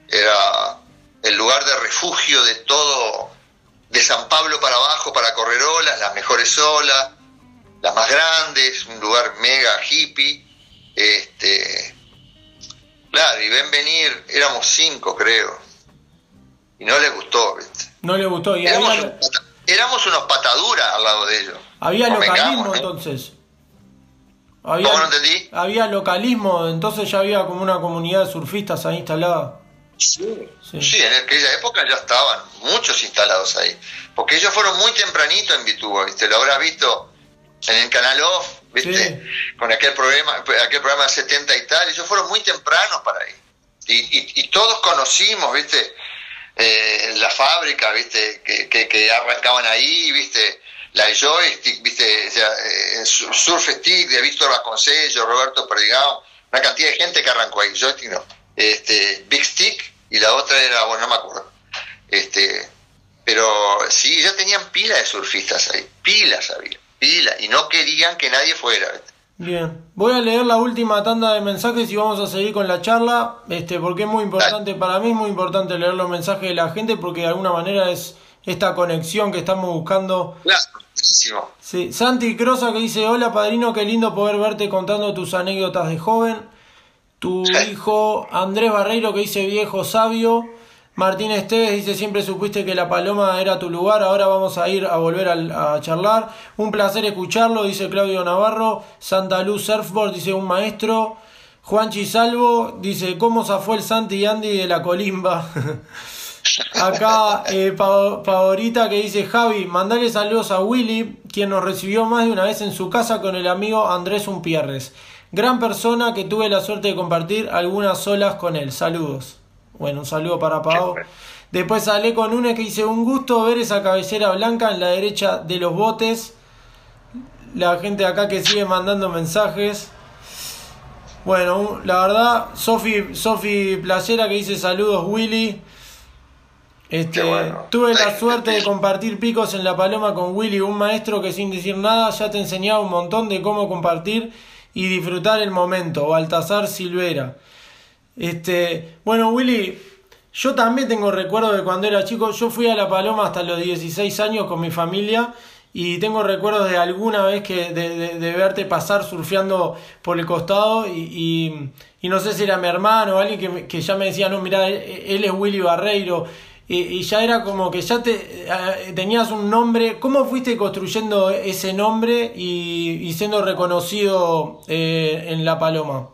S2: Era el lugar de refugio de todo, de San Pablo para abajo para correr olas, las mejores olas, las más grandes, un lugar mega hippie. Este, Claro, y ven venir, éramos cinco, creo. Y no les gustó, ¿viste?
S1: No les gustó. Y
S2: éramos, unos pataduras al lado de ellos.
S1: Había localismo entonces.
S2: Había, ¿Cómo no entendí?
S1: Había localismo, entonces ya había como una comunidad de surfistas ahí instalada.
S2: Sí, sí. en aquella época ya estaban muchos instalados ahí. Porque ellos fueron muy tempranito en Vituba, ¿viste? Lo habrás visto en el canal Off, ¿viste? Con aquel programa, aquel programa de 70 y tal, ellos fueron muy tempranos para ahí. Y, y, todos conocimos, ¿viste? Eh, la fábrica, ¿viste? Que, que, arrancaban ahí, ¿viste? La joystick, ¿viste? Eh, Surf Stick de Víctor Vasconcellos, Roberto Perdigao, una cantidad de gente que arrancó ahí. Joystick no. Este, Big Stick y la otra era, bueno, no me acuerdo. Este, pero sí, ya tenían pilas de surfistas ahí, pilas había y no querían que nadie fuera.
S1: Bien, voy a leer la última tanda de mensajes y vamos a seguir con la charla, este, porque es muy importante, para mí es muy importante leer los mensajes de la gente porque de alguna manera es esta conexión que estamos buscando.
S2: Claro, buenísimo.
S1: Sí, Santi Crosa que dice, hola padrino, qué lindo poder verte contando tus anécdotas de joven. Tu hijo Andrés Barreiro que dice viejo sabio. Martín Esteves dice, siempre supiste que la paloma era tu lugar, ahora vamos a ir a volver a, charlar. Un placer escucharlo, dice Claudio Navarro. Santa Luz Surfboard, dice un maestro. Juanchi Salvo dice, ¿cómo zafó el Santi y Andy de la colimba? <laughs> Acá eh, Favorita que dice, Javi, mandale saludos a Willy, quien nos recibió más de una vez en su casa con el amigo Andrés Umpierres. Gran persona que tuve la suerte de compartir algunas olas con él. Saludos. Bueno, un saludo para Pau. Después sale con una que dice, un gusto ver esa cabecera blanca en la derecha de los botes. La gente acá que sigue mandando mensajes. Bueno, la verdad, Sofi, Sofi Playera que dice saludos Willy. Este, tuve la <laughs> suerte de compartir picos en la paloma con Willy, un maestro que sin decir nada ya te enseñaba un montón de cómo compartir y disfrutar el momento. Baltasar Silvera. Este, bueno, Willy, yo también tengo recuerdos de cuando era chico. Yo fui a La Paloma hasta los 16 años con mi familia y tengo recuerdos de alguna vez que de, de, verte pasar surfeando por el costado y, y, no sé si era mi hermano o alguien que, que, ya me decía, no, mira, él es Willy Barreiro. y, ya era como que ya te tenías un nombre. ¿Cómo fuiste construyendo ese nombre y, siendo reconocido eh, en La Paloma?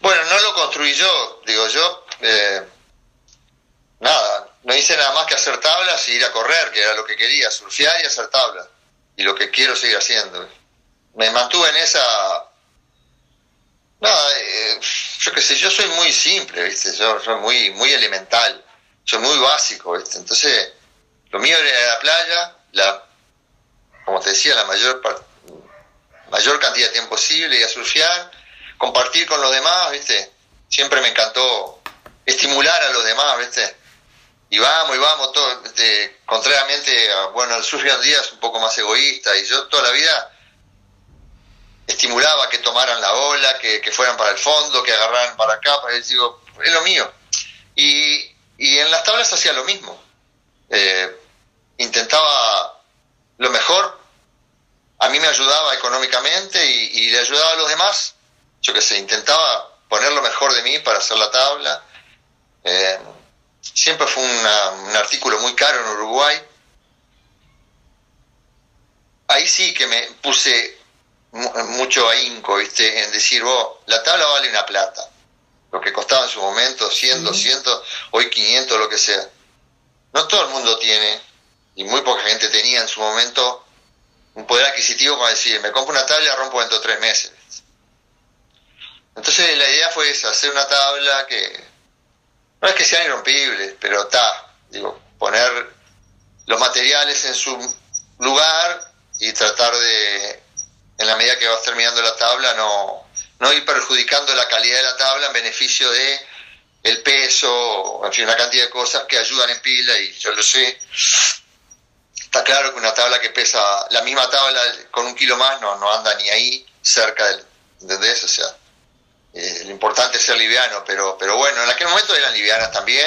S2: Bueno, no lo construí yo, digo yo. Eh, nada, no hice nada más que hacer tablas y ir a correr, que era lo que quería, surfear y hacer tablas. Y lo que quiero seguir haciendo. Me mantuve en esa Nada, eh, yo qué sé, yo soy muy simple, ¿viste? Yo soy muy, muy elemental, soy muy básico, ¿viste? Entonces, lo mío era la playa, la, como te decía, la mayor, mayor cantidad de tiempo posible, y a surfear, compartir con los demás, ¿viste? Siempre me encantó estimular a los demás, ¿viste? Y vamos, y vamos, todo, contrariamente, bueno, el surf un día es un poco más egoísta, y yo toda la vida estimulaba que tomaran la ola, que, fueran para el fondo, que agarraran para acá, para digo, es lo mío. Y, en las tablas hacía lo mismo. Eh, intentaba lo mejor, a mí me ayudaba económicamente y, le ayudaba a los demás. Yo que sé, intentaba poner lo mejor de mí para hacer la tabla. Eh, siempre fue un artículo muy caro en Uruguay. Ahí sí que me puse mucho ahínco, ¿viste? En decir, vos, la tabla vale una plata. Lo que costaba en su momento, 100, 200, hoy 500, lo que sea. No todo el mundo tiene, y muy poca gente tenía en su momento, un poder adquisitivo para decir, me compro una tabla y la rompo dentro de tres meses. Entonces la idea fue esa, hacer una tabla que no es que sean irrompibles, pero está, digo, poner los materiales en su lugar y tratar de en la medida que vas terminando la tabla, no, no ir perjudicando la calidad de la tabla en beneficio de el peso, en fin, una cantidad de cosas que ayudan en pila y yo lo sé. Está claro que una tabla que pesa, la misma tabla con un kilo más no, no anda ni ahí cerca del, ¿entendés? O sea, eh, lo importante es ser liviano, pero, pero bueno, en aquel momento eran livianas también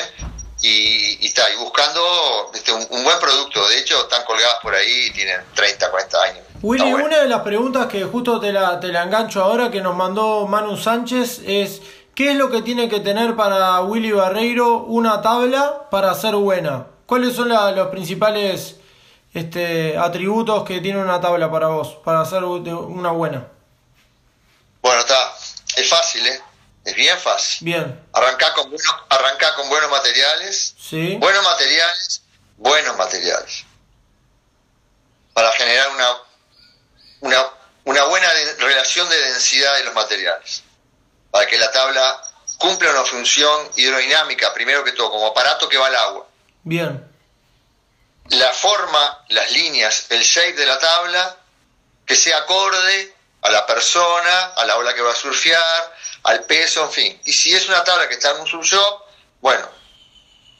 S2: y, está, y buscando este, un, buen producto. De hecho, están colgadas por ahí y tienen 30, 40 años.
S1: Willy, una de las preguntas que justo te la, te la engancho ahora que nos mandó Manu Sánchez es ¿qué es lo que tiene que tener para Willy Barreiro una tabla para ser buena? ¿Cuáles son los principales este, atributos que tiene una tabla para vos, para ser una buena?
S2: Bueno, está, es fácil, ¿eh? Es bien fácil.
S1: Bien.
S2: Arrancá con, con buenos materiales.
S1: Sí.
S2: Buenos materiales, buenos materiales. Para generar una, una, una buena relación de densidad de los materiales. Para que la tabla cumpla una función hidrodinámica, primero que todo, como aparato que va al agua.
S1: Bien.
S2: La forma, las líneas, el shape de la tabla, que sea acorde a la persona, a la ola que va a surfear, al peso, en fin. Y si es una tabla que está en un subshop, bueno,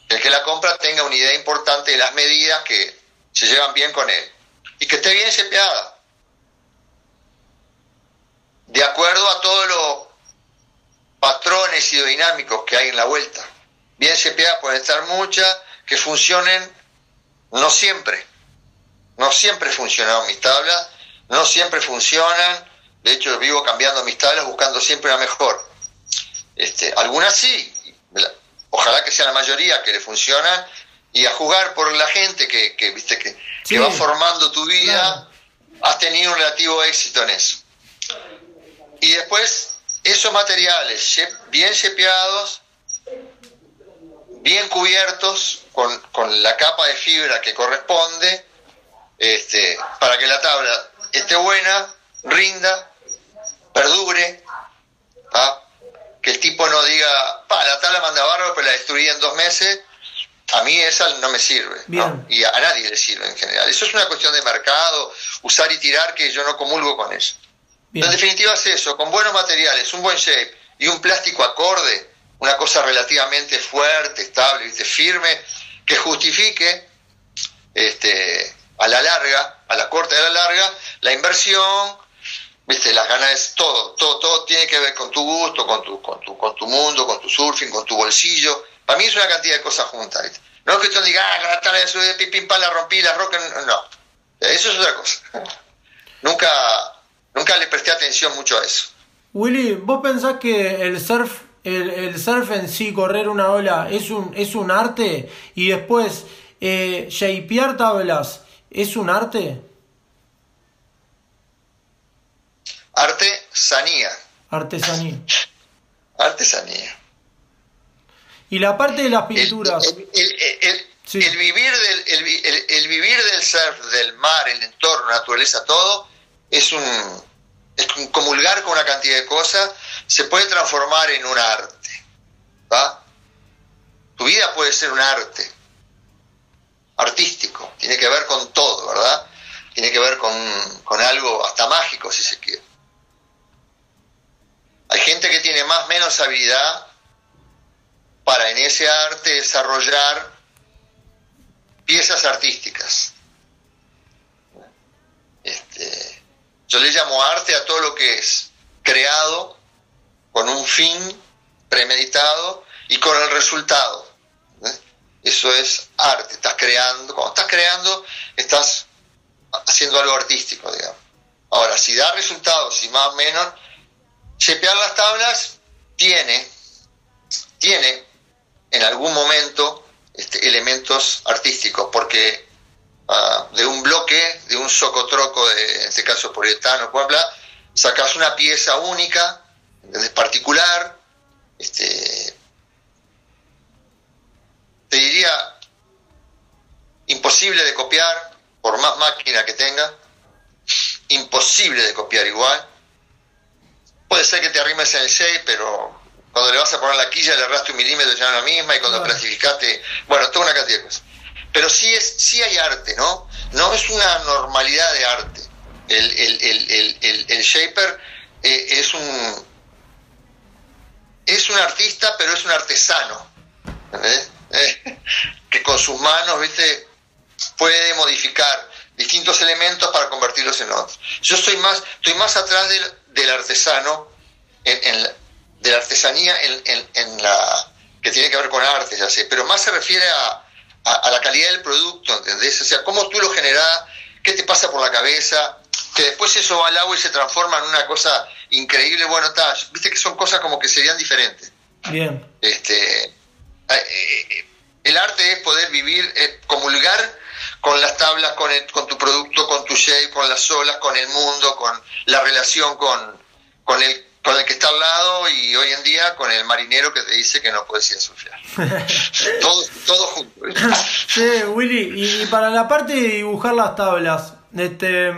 S2: el que la compra tenga una idea importante de las medidas que se llevan bien con él. Y que esté bien sepeada. De acuerdo a todos los patrones hidrodinámicos que hay en la vuelta. Bien sepeada pueden estar muchas, que funcionen, no siempre. No siempre funcionan mis tablas, no siempre funcionan de hecho, vivo cambiando mis tablas buscando siempre una mejor. Este, algunas sí, ojalá que sea la mayoría que le funcionan, y a jugar por la gente que, que viste que, que, va formando tu vida, has tenido un relativo éxito en eso. Y después, esos materiales bien chepeados, bien cubiertos, con, con, la capa de fibra que corresponde, este, para que la tabla esté buena, rinda perdure, que el tipo no diga, pa, la tabla manda barro, pero la destruí en dos meses, a mí esa no me sirve, y a, nadie le sirve en general. Eso es una cuestión de mercado, usar y tirar, que yo no comulgo con eso. En definitiva es eso, con buenos materiales, un buen shape y un plástico acorde, una cosa relativamente fuerte, estable, firme, que justifique este, a la larga, a la corta y a la larga, la inversión, viste, las ganas es todo, todo, todo tiene que ver con tu gusto, con tu, con tu, con tu mundo, con tu surfing, con tu bolsillo. Para mí es una cantidad de cosas juntas, No es que tú digas, ah, la tabla de pipín la rompí, la roca, no. Eso es otra cosa. <laughs> nunca, nunca le presté atención mucho a eso.
S1: Willy, ¿vos pensás que el surf el, el, surf en sí, correr una ola, es un, es un arte. Y después, eh, shapear tablas, ¿es un arte?
S2: Artesanía.
S1: Artesanía.
S2: Artesanía.
S1: Y la parte de las pinturas.
S2: El, vivir del, el, vivir del surf, del mar, el entorno, la naturaleza, todo, es un, es comulgar con una cantidad de cosas, se puede transformar en un arte. ¿va? Tu vida puede ser un arte artístico, tiene que ver con todo, ¿verdad? Tiene que ver con, con algo hasta mágico, si se quiere. Hay gente que tiene más menos habilidad para en ese arte desarrollar piezas artísticas. Este, yo le llamo arte a todo lo que es creado con un fin premeditado y con el resultado. Eso es arte, estás creando, cuando estás creando estás haciendo algo artístico, digamos. Ahora, si da resultados y más o menos, Chepear las tablas tiene, tiene en algún momento este, elementos artísticos, porque ah, de un bloque, de un socotroco, de, en este caso polietano, bla, sacas una pieza única, particular, este, te diría imposible de copiar, por más máquina que tenga, imposible de copiar igual, Puede ser que te arrimes en el 6, pero cuando le vas a poner la quilla le erraste un milímetro ya no la misma y cuando clasificaste, bueno, toda una cantidad de cosas. Pero sí, es, sí hay arte, ¿no? No es una normalidad de arte. El, el, shaper eh, es un es un artista, pero es un artesano. Eh, <laughs> que con sus manos, ¿viste? puede modificar distintos elementos para convertirlos en otros. Yo estoy más, estoy más atrás del, del artesano, en, de la artesanía en, la que tiene que ver con arte, ya sé, pero más se refiere a, la calidad del producto, ¿entendés? O sea, cómo tú lo generás, qué te pasa por la cabeza, que después eso va al agua y se transforma en una cosa increíble, bueno, está, viste que son cosas como que serían diferentes.
S1: Bien.
S2: Este, eh, eh, el arte es poder vivir, comulgar con las tablas, con, con tu producto, con tu shape, con las olas, con el mundo, con la relación con, con, el, con el que está al lado y hoy en día con el marinero que te dice que no puedes ir a surfear. <laughs> todo, todo junto.
S1: sí, Willy, y, para la parte de dibujar las tablas, este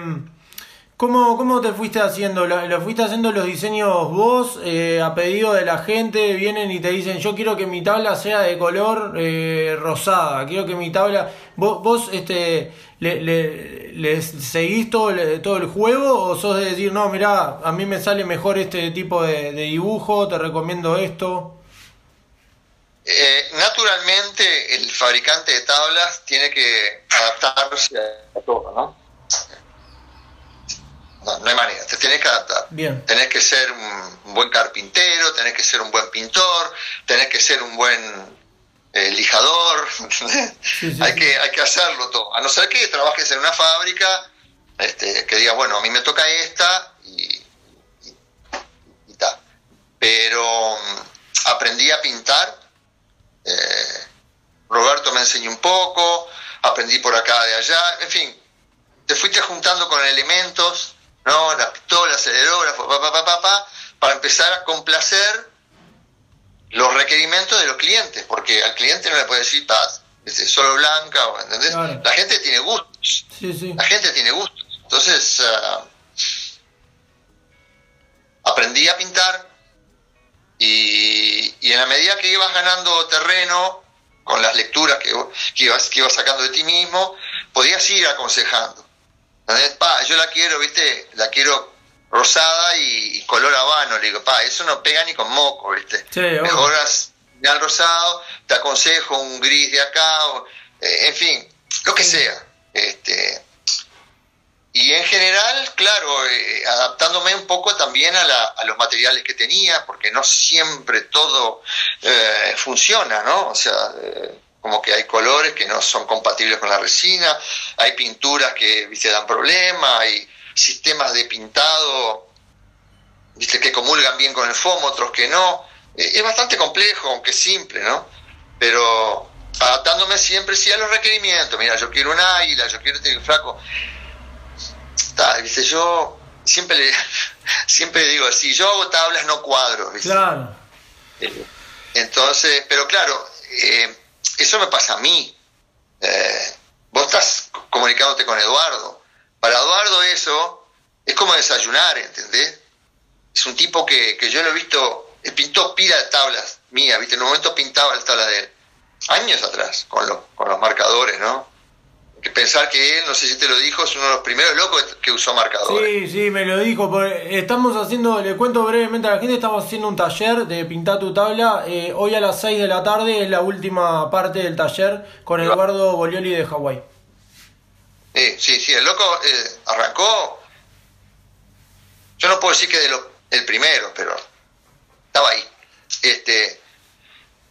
S1: ¿Cómo, ¿Cómo te fuiste haciendo? ¿Lo, fuiste haciendo los diseños vos eh, a pedido de la gente? Vienen y te dicen, yo quiero que mi tabla sea de color eh, rosada, quiero que mi tabla... ¿Vos, vos este, le, seguís todo, todo el juego o sos de decir, no, mira, a mí me sale mejor este tipo de, dibujo, te recomiendo esto?
S2: Eh, naturalmente el fabricante de tablas tiene que adaptarse a todo, ¿no? No, hay manera, te tenés que adaptar.
S1: Bien.
S2: Tenés que ser un buen carpintero, tenés que ser un buen pintor, tenés que ser un buen eh, lijador. <laughs> hay, Que, hay que hacerlo todo. A no ser que trabajes en una fábrica este, que diga, bueno, a mí me toca esta y, y, tal. Pero mm, aprendí a pintar. Eh, Roberto me enseñó un poco, aprendí por acá, de allá, en fin, te fuiste juntando con elementos ¿no? La pistola, acelerógrafo, pa, pa, pa, pa, para empezar a complacer los requerimientos de los clientes, porque al cliente no le puede decir, paz, solo blanca, ¿entendés? La gente tiene gustos. La gente tiene gustos. Entonces, ah, aprendí a pintar y, y, en la medida que ibas ganando terreno con las lecturas que, que, ibas, que ibas sacando de ti mismo, podías ir aconsejando yo la quiero, viste, la quiero rosada y, color habano. Le digo, pa, eso no pega ni con moco, viste. Mejoras al rosado, te aconsejo un gris de acá, eh, en fin, lo que sea. Este, y en general, claro, eh, adaptándome un poco también a, la, a, los materiales que tenía, porque no siempre todo eh, funciona, ¿no? O sea, como que hay colores que no son compatibles con la resina, hay pinturas que ¿viste? dan problemas, hay sistemas de pintado ¿viste? que comulgan bien con el foam, otros que no. eh, es bastante complejo, aunque simple, ¿no? Pero adaptándome siempre sí a los requerimientos. Mira, yo quiero un águila, yo quiero este flaco. Está, yo siempre le, <laughs> siempre digo así, yo hago tablas, no cuadros.
S1: Claro.
S2: Entonces, pero claro, eh, eso me pasa a mí. Eh, vos estás comunicándote con Eduardo. Para Eduardo eso es como desayunar, ¿entendés? Es un tipo que, que yo lo he visto, pintó pila de tablas mías, ¿viste? En un momento pintaba las tablas de él. Años atrás, con, los, con los marcadores, ¿no? Que pensar que él, no sé si te lo dijo, es uno de los primeros locos que usó marcadores.
S1: Sí, sí, me lo dijo. Estamos haciendo, le cuento brevemente a la gente, estamos haciendo un taller de pintar tu tabla. Eh, hoy a las 6 de la tarde es la última parte del taller con Eduardo Bolioli de Hawái.
S2: Sí, sí, sí, el loco eh, arrancó, yo no puedo decir que de lo, el primero, pero estaba ahí. Este,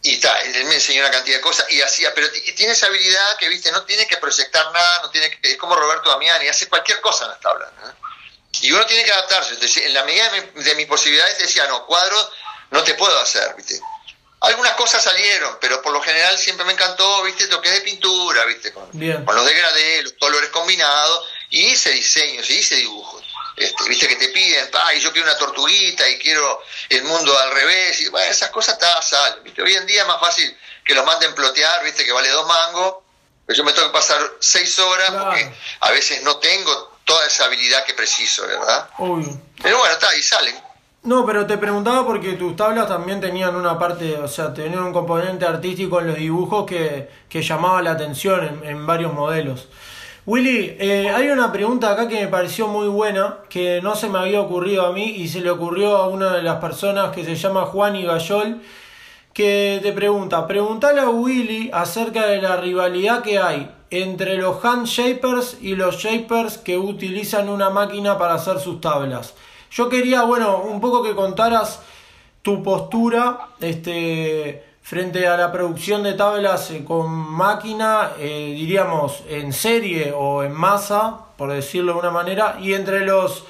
S2: y está, él me enseñó una cantidad de cosas y hacía, pero tiene esa habilidad que, viste, no tiene que proyectar nada, no tiene que, es como Roberto Damiani, hace cualquier cosa en las tablas. Y uno tiene que adaptarse. Entonces, en la medida de, mi, de mis posibilidades decía, no, cuadros no te puedo hacer, viste. Algunas cosas salieron, pero por lo general siempre me encantó, viste, lo que es de pintura, viste, con, con los degradés, los colores combinados, y hice diseños, y hice dibujos. Este, viste que te piden, ay, yo quiero una tortuguita y quiero el mundo al revés, y bueno, esas cosas está, salen, ¿viste? Hoy en día es más fácil que lo manden plotear, viste, que vale dos mangos, pero yo me tengo que pasar seis horas porque a veces no tengo toda esa habilidad que preciso, ¿verdad? Pero bueno, está, y salen.
S1: No, pero te preguntaba porque tus tablas también tenían una parte, o sea, tenían un componente artístico en los dibujos que, que llamaba la atención en varios modelos. Willy, eh, hay una pregunta acá que me pareció muy buena, que no se me había ocurrido a mí y se le ocurrió a una de las personas que se llama Juan y Gayol, que te pregunta, preguntale a Willy acerca de la rivalidad que hay entre los hand shapers y los shapers que utilizan una máquina para hacer sus tablas. Yo quería, bueno, un poco que contaras tu postura, este, frente a la producción de tablas eh, con máquina, eh, diríamos en serie o en masa, por decirlo de una manera, y entre los,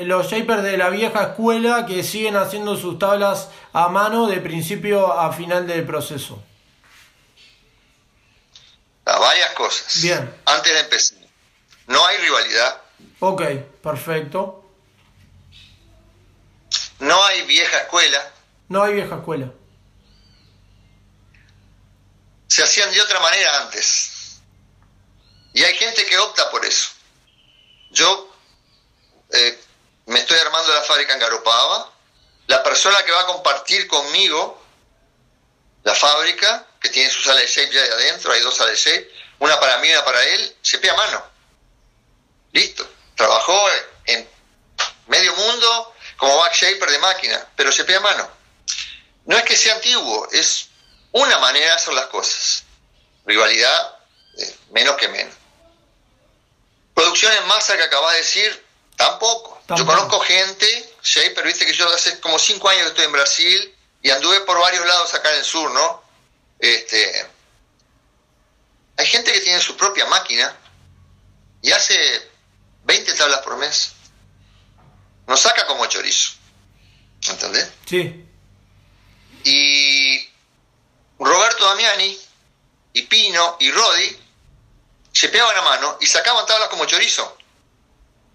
S1: los shapers de la vieja escuela que siguen haciendo sus tablas a mano de principio a final del proceso.
S2: Varias cosas.
S1: Bien.
S2: Antes de empezar, no hay rivalidad.
S1: Ok, perfecto.
S2: No hay vieja escuela.
S1: No hay vieja escuela
S2: se hacían de otra manera antes. Y hay gente que opta por eso. Yo eh, me estoy armando la fábrica en Garopaba. La persona que va a compartir conmigo la fábrica, que tiene su sala de shape ya de adentro, hay dos salas de shape, una para mí y una para él, se pide a mano. Listo. Trabajó en medio mundo como back shaper de máquina, pero pide a mano. No es que sea antiguo, es una manera de hacer las cosas. Rivalidad, eh, menos que menos. Producción en masa que acabas de decir, tampoco. Yo conozco gente, pero viste que yo hace como cinco años que estoy en Brasil y anduve por varios lados acá en el sur, ¿no? Este, hay gente que tiene su propia máquina y hace 20 tablas por mes. No saca como chorizo. ¿Entendés?
S1: Sí.
S2: Y Roberto Damiani y Pino y Rodi se pegaban a mano y sacaban tablas como chorizo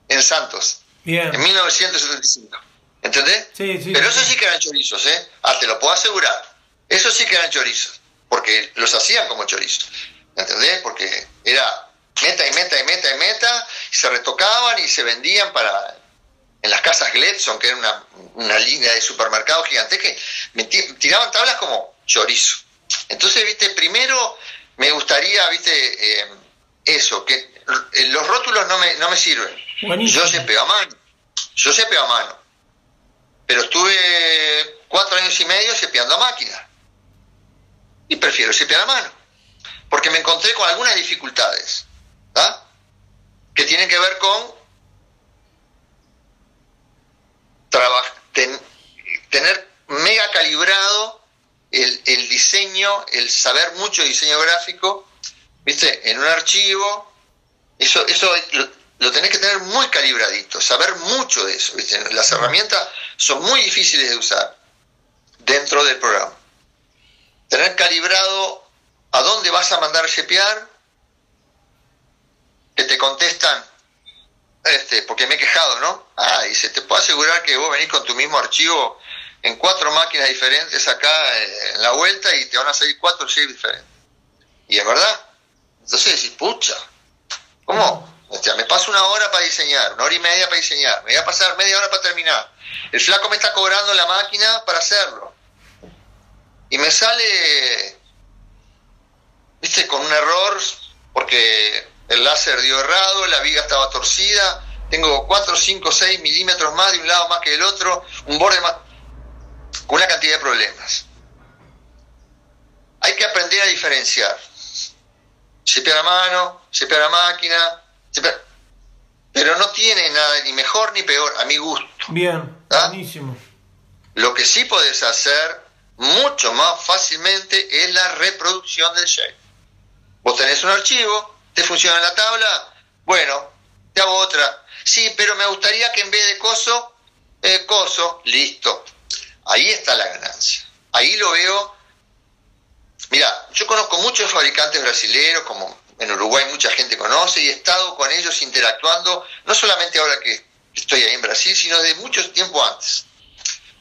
S2: en Santos. En 1975. ¿Entendés?
S1: Sí, sí.
S2: Pero eso sí que eran chorizos, ¿eh? Ah, te lo puedo asegurar. Eso sí que eran chorizos. Porque los hacían como chorizos. ¿Entendés? Porque era meta y meta y meta y meta. Y se retocaban y se vendían para. En las casas Gledson, que era una, una línea de supermercado gigante, que tiraban tablas como chorizo. Entonces, viste, primero me gustaría, viste, eh, eso, que eh, los rótulos no me, no me sirven. Yo se a mano, yo se a mano. Pero estuve cuatro años y medio cepeando a máquina. Y prefiero cepear a mano. Porque me encontré con algunas dificultades, que tienen que ver con tener mega calibrado el, diseño, el saber mucho de diseño gráfico, ¿viste? En un archivo, eso, eso lo, tenés que tener muy calibradito, saber mucho de eso, ¿viste? Las herramientas son muy difíciles de usar. dentro del programa. Tener calibrado a dónde vas a mandar shepear, que te contestan, este, porque me he quejado, ¿no? Ah, y se te puede asegurar que vos venís con tu mismo archivo en cuatro máquinas diferentes acá eh, en la vuelta y te van a salir cuatro shapes diferentes. Y es verdad. Entonces decís, pucha, ¿cómo? me paso una hora para diseñar, una hora y media para diseñar, me voy a pasar media hora para terminar. El flaco me está cobrando la máquina para hacerlo. Y me sale, viste, con un error, porque el láser dio errado, la viga estaba torcida, tengo 4, 5, 6 milímetros más de un lado más que del otro, un borde más, con una cantidad de problemas. Hay que aprender a diferenciar. Se pega a mano, se pega a máquina, pero no tiene nada ni mejor ni peor, a mi gusto.
S1: Bien, ¿Ah? buenísimo.
S2: Lo que sí podés hacer mucho más fácilmente es la reproducción del shape. Vos tenés un archivo, te funciona la tabla, bueno, te hago otra. Sí, pero me gustaría que en vez de coso, eh, coso, listo. Ahí está la ganancia. Ahí lo veo. Mira, yo conozco muchos fabricantes brasileños como en Uruguay mucha gente conoce y he estado con ellos interactuando, no solamente ahora que estoy ahí en Brasil, sino de mucho tiempo antes.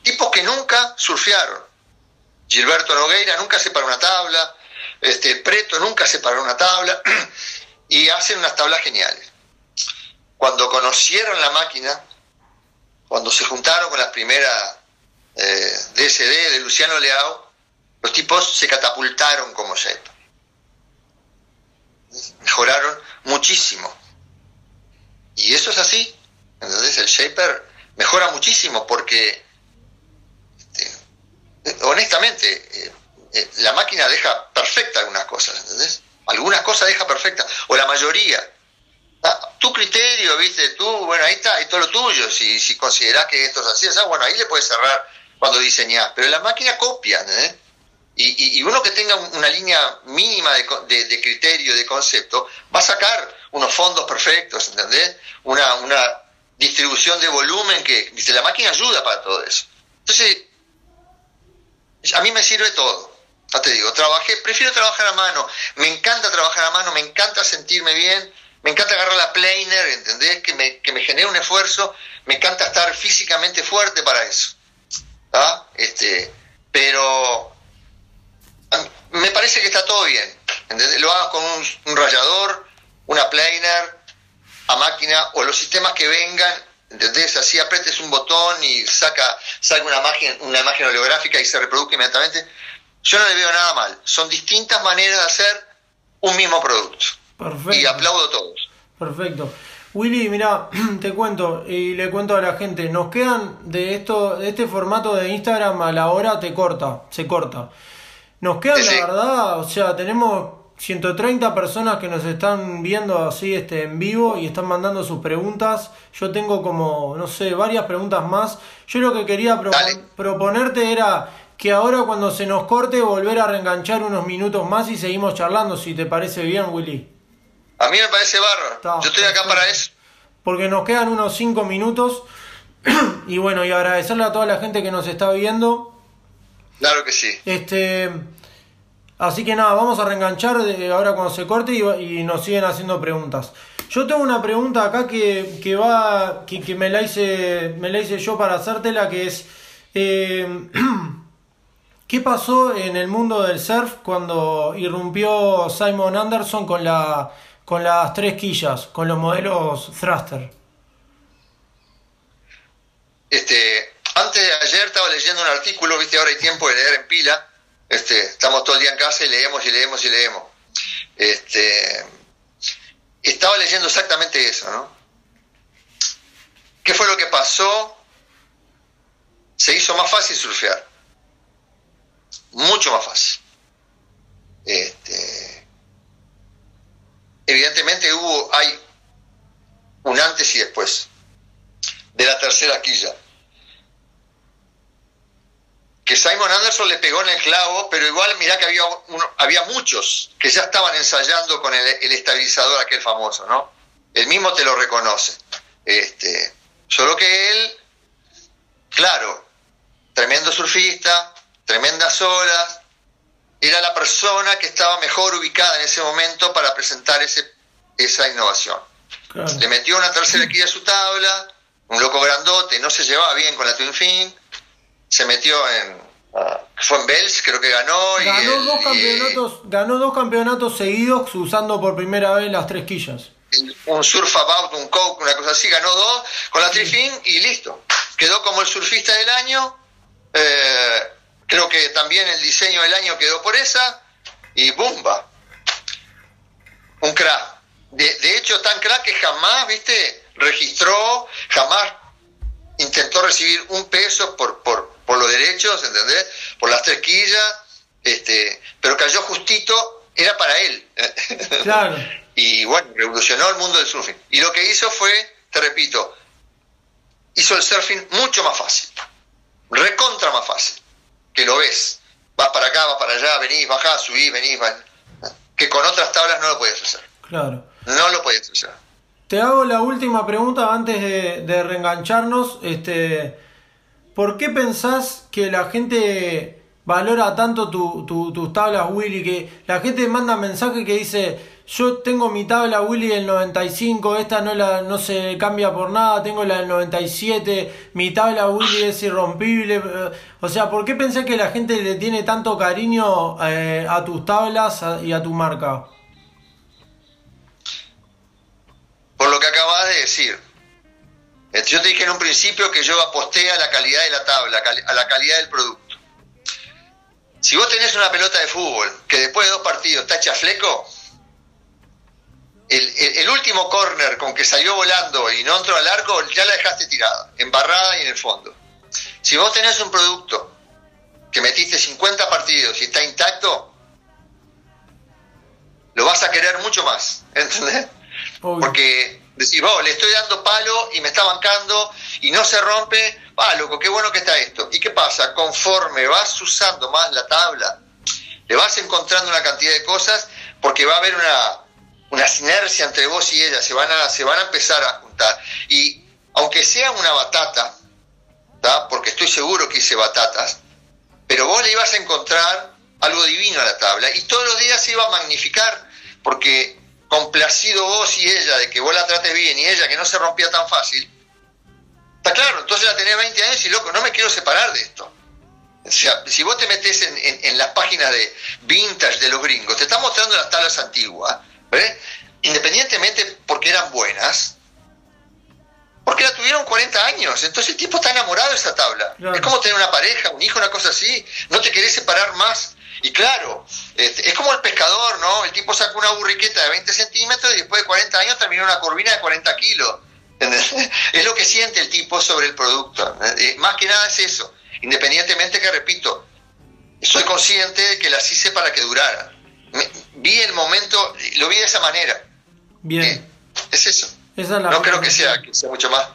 S2: Tipos que nunca surfearon. Gilberto Nogueira nunca se paró una tabla, este, Preto nunca se paró una tabla, <clears throat> y hacen unas tablas geniales. Cuando conocieron la máquina, cuando se juntaron con la primera eh, DSD de Luciano Leao, los tipos se catapultaron como shape mejoraron muchísimo. Y eso es así. Entonces el shaper mejora muchísimo porque, este, honestamente, eh, eh, la máquina deja perfecta algunas cosas, ¿entendés? Algunas cosas deja perfecta, o la mayoría. Ah, tu criterio, viste, tú, bueno, ahí está, y todo lo tuyo. Si, si considerás que esto es así, bueno, ahí le puedes cerrar cuando diseñás. Pero la máquina copia, ¿entendés? Y, uno que tenga una línea mínima de, criterio, de concepto, va a sacar unos fondos perfectos, ¿entendés? Una, una distribución de volumen que, dice, la máquina ayuda para todo eso. Entonces, a mí me sirve todo. Ya te digo, trabajé, prefiero trabajar a mano, me encanta trabajar a mano, me encanta sentirme bien, me encanta agarrar la planer, ¿entendés? Que me, que me genere un esfuerzo, me encanta estar físicamente fuerte para eso. ¿Ah? Este, pero me parece que está todo bien. Lo hagas con un, rayador, una planer, a máquina o los sistemas que vengan, ¿entendés? Así apretes un botón y saca, saca una imagen, una imagen holográfica y se reproduce inmediatamente. Yo no le veo nada mal. Son distintas maneras de hacer un mismo producto. Perfecto. Y aplaudo a todos.
S1: Perfecto. Willy, mira, <clears throat> te cuento y le cuento a la gente, nos quedan de esto, de este formato de Instagram a la hora te corta, se corta. Nos queda la verdad, o sea, tenemos 130 personas que nos están viendo así este en vivo y están mandando sus preguntas. Yo tengo como, no sé, varias preguntas más. Yo lo que quería proponerte era que ahora cuando se nos corte volver a reenganchar unos minutos más y seguimos charlando, si te parece bien, Willy.
S2: A mí me parece bárbaro. Yo estoy acá para eso.
S1: Porque nos quedan unos 5 minutos. <clears throat> y bueno, y agradecerle a toda la gente que nos está viendo.
S2: Claro que sí.
S1: Este, así que nada, vamos a reenganchar ahora cuando se corte y, nos siguen haciendo preguntas. Yo tengo una pregunta acá que, que va, que, me la hice, me la hice yo para hacértela, que es eh, <clears throat> ¿qué pasó en el mundo del surf cuando irrumpió Simon Anderson con la con las tres quillas, con los modelos thruster?
S2: Este, antes de ayer estaba leyendo un artículo, viste, ahora hay tiempo de leer en pila. Este, estamos todo el día en casa y leemos y leemos y leemos. Este, estaba leyendo exactamente eso, ¿no? ¿Qué fue lo que pasó? Se hizo más fácil surfear. Mucho más fácil. Este, evidentemente hubo, hay un antes y después de la tercera quilla que Simon Anderson le pegó en el clavo, pero igual mirá que había, había muchos que ya estaban ensayando con el, estabilizador aquel famoso, ¿no? Él mismo te lo reconoce. Este, solo que él, claro, tremendo surfista, tremendas olas. Era la persona que estaba mejor ubicada en ese momento para presentar ese, esa innovación. Le metió una tercera quilla a su tabla, un loco grandote, no se llevaba bien con la Twin Fin, se metió en, fue en Bells, creo que ganó.
S1: Ganó, dos campeonatos, ganó dos campeonatos seguidos usando por primera vez las tres quillas.
S2: Un surf about, un coke, una cosa así, ganó dos con la trifin y listo. Quedó como el surfista del año. Eh, creo que también el diseño del año quedó por esa. Y ¡bumba! Un crack. De, de hecho, tan crack que jamás, viste, registró, jamás intentó recibir un peso por, por, por los derechos, ¿entendés? Por las tres quillas, este, pero cayó justito, era para él. <laughs> Claro. y bueno, revolucionó el mundo del surfing. Y lo que hizo fue, te repito, hizo el surfing mucho más fácil, recontra más fácil, que lo ves. Vas para acá, vas para allá, venís, bajás, subís, venís, que con otras tablas no lo puedes hacer.
S1: Claro.
S2: No lo puedes hacer.
S1: Te hago la última pregunta antes de, de reengancharnos. Este, ¿Por qué pensás que la gente valora tanto tus tablas Willy? Que la gente manda mensaje que dice, yo tengo mi tabla Willy del 95, esta no, la, no se cambia por nada, tengo la del 97, mi tabla Willy es irrompible. O sea, ¿por qué pensás que la gente le tiene tanto cariño eh, a tus tablas y a tu marca?
S2: Por lo que acabas de decir este, yo te dije en un principio que yo aposté a la calidad de la tabla, a la calidad del producto. Si vos tenés una pelota de fútbol que después de dos partidos está hecha fleco, el, último corner con que salió volando y no entró al arco, ya la dejaste tirada, embarrada y en el fondo. Si vos tenés un producto que metiste 50 partidos y está intacto, lo vas a querer mucho más, <laughs> ¿entendés? Porque decir, oh, le estoy dando palo y me está bancando y no se rompe, ah, loco, qué bueno que está esto. ¿Y qué pasa? Conforme vas usando más la tabla, le vas encontrando una cantidad de cosas porque va a haber una, una sinergia entre vos y ella, se van, a, se van a empezar a juntar. Y aunque sea una batata, porque estoy seguro que hice batatas, pero vos le ibas a encontrar algo divino a la tabla y todos los días se iba a magnificar porque complacido vos y ella de que vos la trates bien y ella que no se rompía tan fácil, está claro, entonces la tenés 20 años y loco, no me quiero separar de esto. O sea, si vos te metes en, las páginas de vintage de los gringos, te están mostrando las tablas antiguas, independientemente porque eran buenas, porque la tuvieron 40 años, entonces el tipo está enamorado de esa tabla. Es como tener una pareja, un hijo, una cosa así, no te querés separar más y claro, este, es como el pescador, ¿no? El tipo saca una burriqueta de 20 centímetros y después de 40 años termina una curvina de 40 kilos. <laughs> Es lo que siente el tipo sobre el producto. Eh, más que nada es eso. Independientemente que, repito, soy consciente de que las hice para que durara. Vi el momento, lo vi de esa manera.
S1: Bien.
S2: Eh, es eso. no creo que sea, que sea mucho más.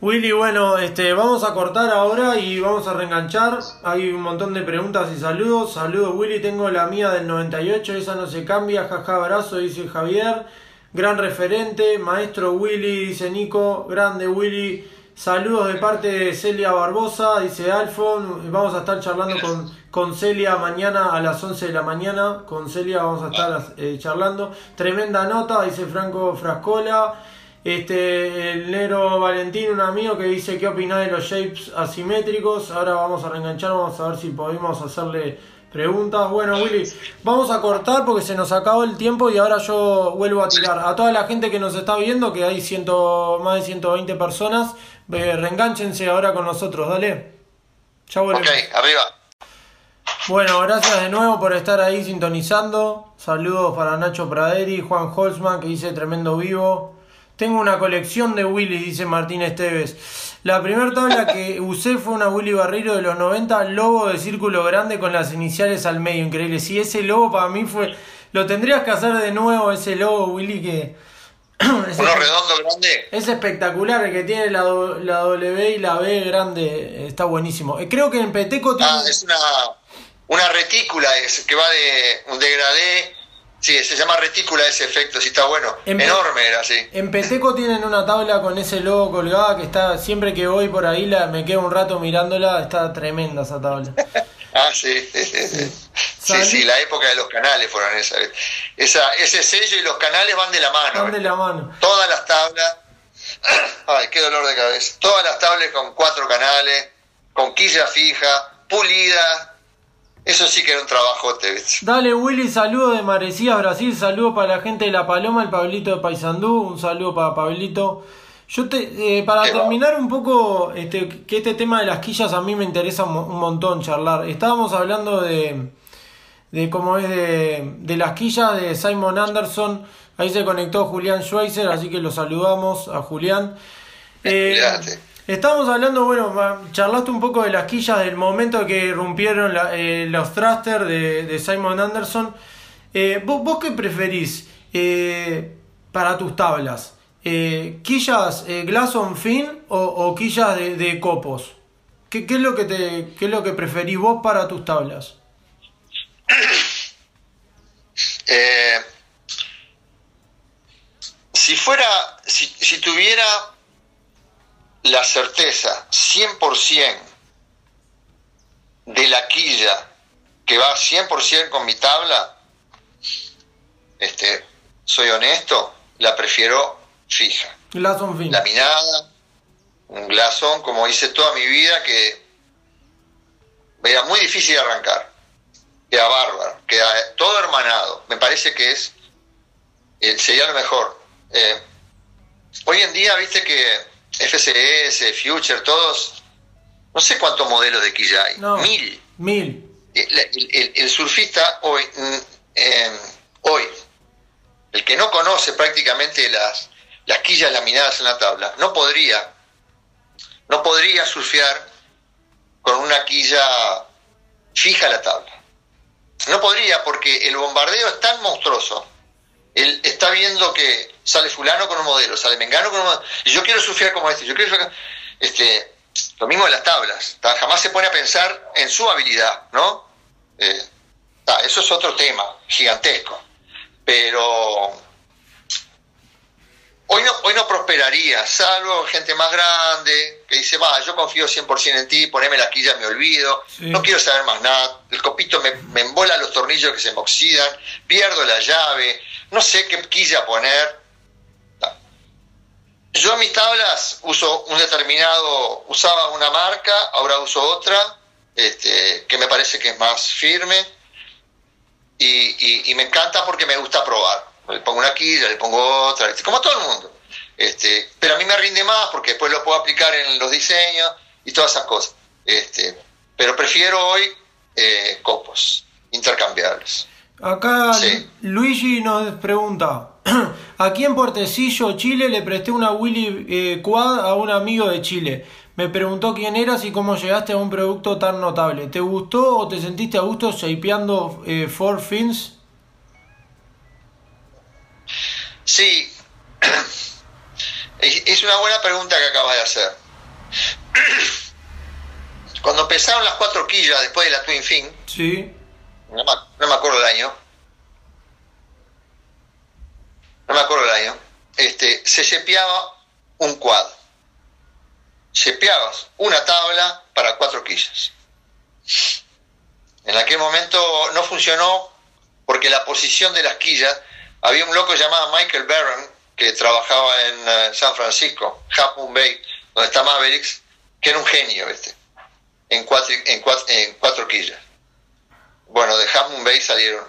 S1: Willy, bueno, este, vamos a cortar ahora y vamos a reenganchar. Hay un montón de preguntas y saludos. Saludos, Willy. Tengo la mía del 98, esa no se cambia. Jaja, abrazo, dice Javier. Gran referente. Maestro Willy, dice Nico. Grande Willy. Saludos de parte de Celia Barbosa, dice Alfon. Vamos a estar charlando con, con Celia mañana a las 11 de la mañana. Con Celia vamos a estar eh, charlando. Tremenda nota, dice Franco Frascola. Este, el Nero Valentín, un amigo que dice qué opina de los shapes asimétricos. Ahora vamos a reenganchar, vamos a ver si podemos hacerle preguntas. Bueno, Willy, vamos a cortar porque se nos acabó el tiempo y ahora yo vuelvo a tirar. A toda la gente que nos está viendo, que hay ciento, más de 120 personas, eh, reenganchense ahora con nosotros, dale.
S2: Ya volvemos. Ok, arriba.
S1: Bueno, gracias de nuevo por estar ahí sintonizando. Saludos para Nacho Praderi, Juan Holzman, que dice tremendo vivo. Tengo una colección de Willy, dice Martín Esteves. La primera tabla que <laughs> usé fue una Willy Barrero de los 90, lobo de círculo grande con las iniciales al medio. Increíble. Si ese lobo para mí fue. Lo tendrías que hacer de nuevo, ese lobo, Willy, que. <clears throat>
S2: es Uno redondo grande.
S1: Es espectacular, el que tiene la, la W y la B grande. Está buenísimo. Eh, creo que en Peteco
S2: tiene. Ah, es una, una retícula es, que va de un degradé Sí, se llama retícula ese efecto, sí está bueno. Enorme era, sí.
S1: En Peteco tienen una tabla con ese logo colgada que está, siempre que voy por ahí la, me quedo un rato mirándola, está tremenda esa tabla. <laughs>
S2: Ah, sí, sí, sí, la época de los canales fueron esa. esa ese sello y los canales van de la mano.
S1: Van de la mano.
S2: Todas las tablas, <clears throat> ay, qué dolor de cabeza. Todas las tablas con cuatro canales, con quilla fija, pulida. Eso sí que era un trabajo,
S1: Dale, Willy, saludo de Marecías, Brasil, saludo para la gente de La Paloma, el Pablito de Paysandú, un saludo para Pablito. Yo te, eh, para terminar un poco, este, que este tema de las quillas a mí me interesa un montón charlar. Estábamos hablando de, de cómo es de, de las quillas de Simon Anderson. Ahí se conectó Julián Schweizer, así que lo saludamos a Julián. Eh, estábamos hablando, bueno, charlaste un poco de las quillas del momento que rompieron eh, los thrusters de, de, Simon Anderson. Eh, ¿vos, ¿vos, qué preferís para tus tablas? eh, quillas eh, glass on fin o, quillas de, copos. ¿Qué, es lo que te, ¿Qué es lo que preferís vos para tus tablas? <coughs>
S2: Eh, si fuera, si, si tuviera la certeza 100% de la quilla que va 100% con mi tabla, este, soy honesto, la prefiero fija. Laminada, un glasón, como hice toda mi vida, que era muy difícil de arrancar. Queda bárbaro, queda todo hermanado. Me parece que es eh, sería lo mejor. Eh, hoy en día, viste que FCS, Future, todos, no sé cuántos modelos de quilla hay. mil.
S1: Mil.
S2: El, surfista hoy, mm, eh, hoy, el que no conoce prácticamente las, las quillas laminadas en la tabla. No podría, no podría surfear con una quilla fija a la tabla. No podría porque el bombardeo es tan monstruoso. Él está viendo que sale fulano con un modelo, sale mengano con un modelo. Y yo quiero surfear como este, yo quiero este, lo mismo de las tablas. Jamás se pone a pensar en su habilidad, ¿no? Eh, eso es otro tema gigantesco. Pero Hoy no, hoy no prosperaría, salvo gente más grande que dice, va, yo confío 100% en ti, poneme la quilla, me olvido, no quiero saber más nada, el copito me, me, embola los tornillos que se me oxidan, pierdo la llave, no sé qué quilla poner. Yo en mis tablas uso un determinado, usaba una marca, ahora uso otra, este, que me parece que es más firme y, y me encanta porque me gusta probar le pongo una quilla, le pongo otra, como todo el mundo. Este, pero a mí me rinde más porque después lo puedo aplicar en los diseños y todas esas cosas. Este, pero prefiero hoy eh, copos intercambiables.
S1: Acá Luigi nos pregunta, <clears throat> aquí en Puertecillo, Chile, le presté una Willy eh, Quad a un amigo de Chile. Me preguntó quién eras y cómo llegaste a un producto tan notable. ¿Te gustó o te sentiste a gusto shapeando eh, Four Fins?
S2: Sí, <clears throat> es una buena pregunta que acabas de hacer. <clears throat> Cuando empezaron las cuatro quillas después de la Twin Fin,
S1: sí.
S2: no, me, acuerdo el año, me acuerdo el año, este, se sepiaba un quad. Sepiabas una tabla para cuatro quillas. En aquel momento no funcionó porque la posición de las quillas había un loco llamado Michael Barron que trabajaba en eh, San Francisco, Half Moon Bay, donde está Mavericks, que era un genio, ¿viste? En cuatro, en en cuatro quillas. Bueno, de Half Moon Bay salieron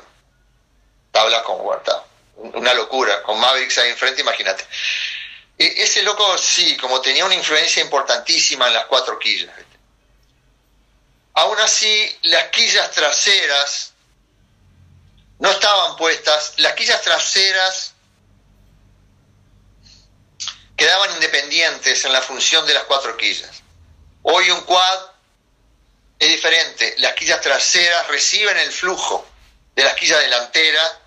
S2: tablas con huerta. Una locura, con Mavericks ahí enfrente, imagínate. E, ese loco, sí, como tenía una influencia importantísima en las cuatro quillas. Aún así, las quillas traseras no estaban puestas, las quillas traseras quedaban independientes en la función de las cuatro quillas. Hoy un quad es diferente, las quillas traseras reciben el flujo de las quillas delanteras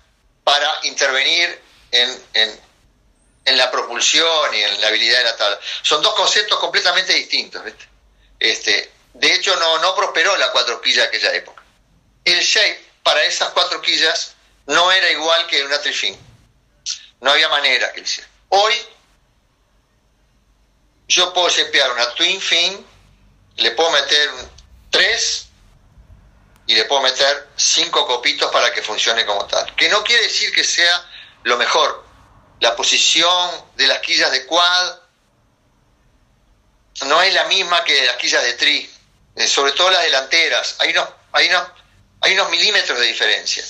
S2: para intervenir en, en, la propulsión y en la habilidad de la tabla. Son dos conceptos completamente distintos. Este, de hecho, no, no prosperó la cuatro quillas de aquella época. El shape para esas cuatro quillas no era igual que una trifin. No había manera que hiciera. Hoy yo puedo sepear una twin fin, le puedo meter un 3 y le puedo meter cinco copitos para que funcione como tal. Que no quiere decir que sea lo mejor. La posición de las quillas de quad no es la misma que las quillas de tri, eh, sobre todo las delanteras. Hay unos, hay, unos, hay unos milímetros de diferencia.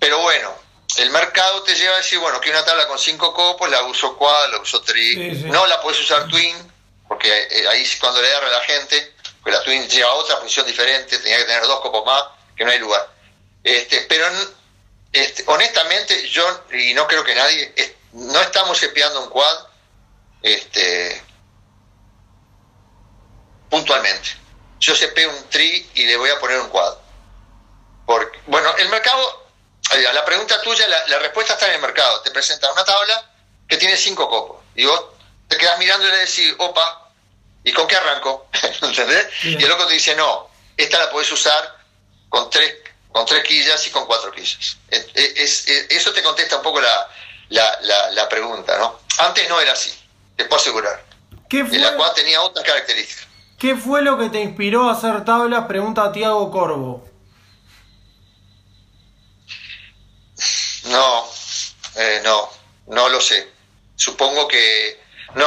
S2: Pero bueno, el mercado te lleva a decir, bueno, que una tabla con cinco copos la uso quad, la uso tri. No la puedes usar twin, porque eh, ahí cuando le da a la gente, pues la twin lleva otra función diferente, tenía que tener dos copos más, que no hay lugar. Este, pero este, honestamente, yo, y no creo que nadie, no estamos espiando un quad este, puntualmente. Yo cepeo un tri y le voy a poner un quad. Porque, bueno, el mercado, a la pregunta tuya, la, respuesta está en el mercado. Te presenta una tabla que tiene cinco copos. Y vos te quedas mirando y le decís, opa, ¿y con qué arranco? <laughs> ¿Entendés? Y el loco te dice, no, esta la puedes usar con tres, con tres quillas y con cuatro quillas. Es, eso te contesta un poco la, la, la, pregunta, ¿no? Antes no era así, te puedo asegurar. ¿Qué fue? El cual tenía otras características.
S1: ¿Qué fue lo que te inspiró a hacer tablas? Pregunta a Tiago Corvo.
S2: No, eh, no, no lo sé. Supongo que no,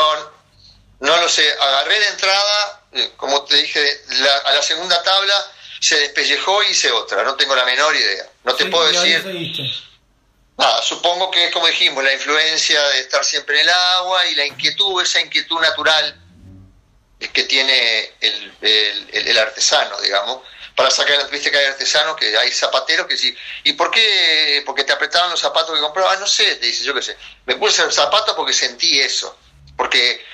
S2: no lo sé. Agarré de entrada, eh, como te dije, a la segunda tabla se despellejó y hice otra, no tengo la menor idea. No te puedo decir. Nada, supongo que es como dijimos, la influencia de estar siempre en el agua y la inquietud, esa inquietud natural que tiene el, artesano, digamos. Para sacar, viste que hay artesanos, que hay zapateros que sí. ¿Y por qué? Porque te apretaban los zapatos que compraba. Ah, no sé, te dice, yo qué sé. Me puse el zapato porque sentí eso. Porque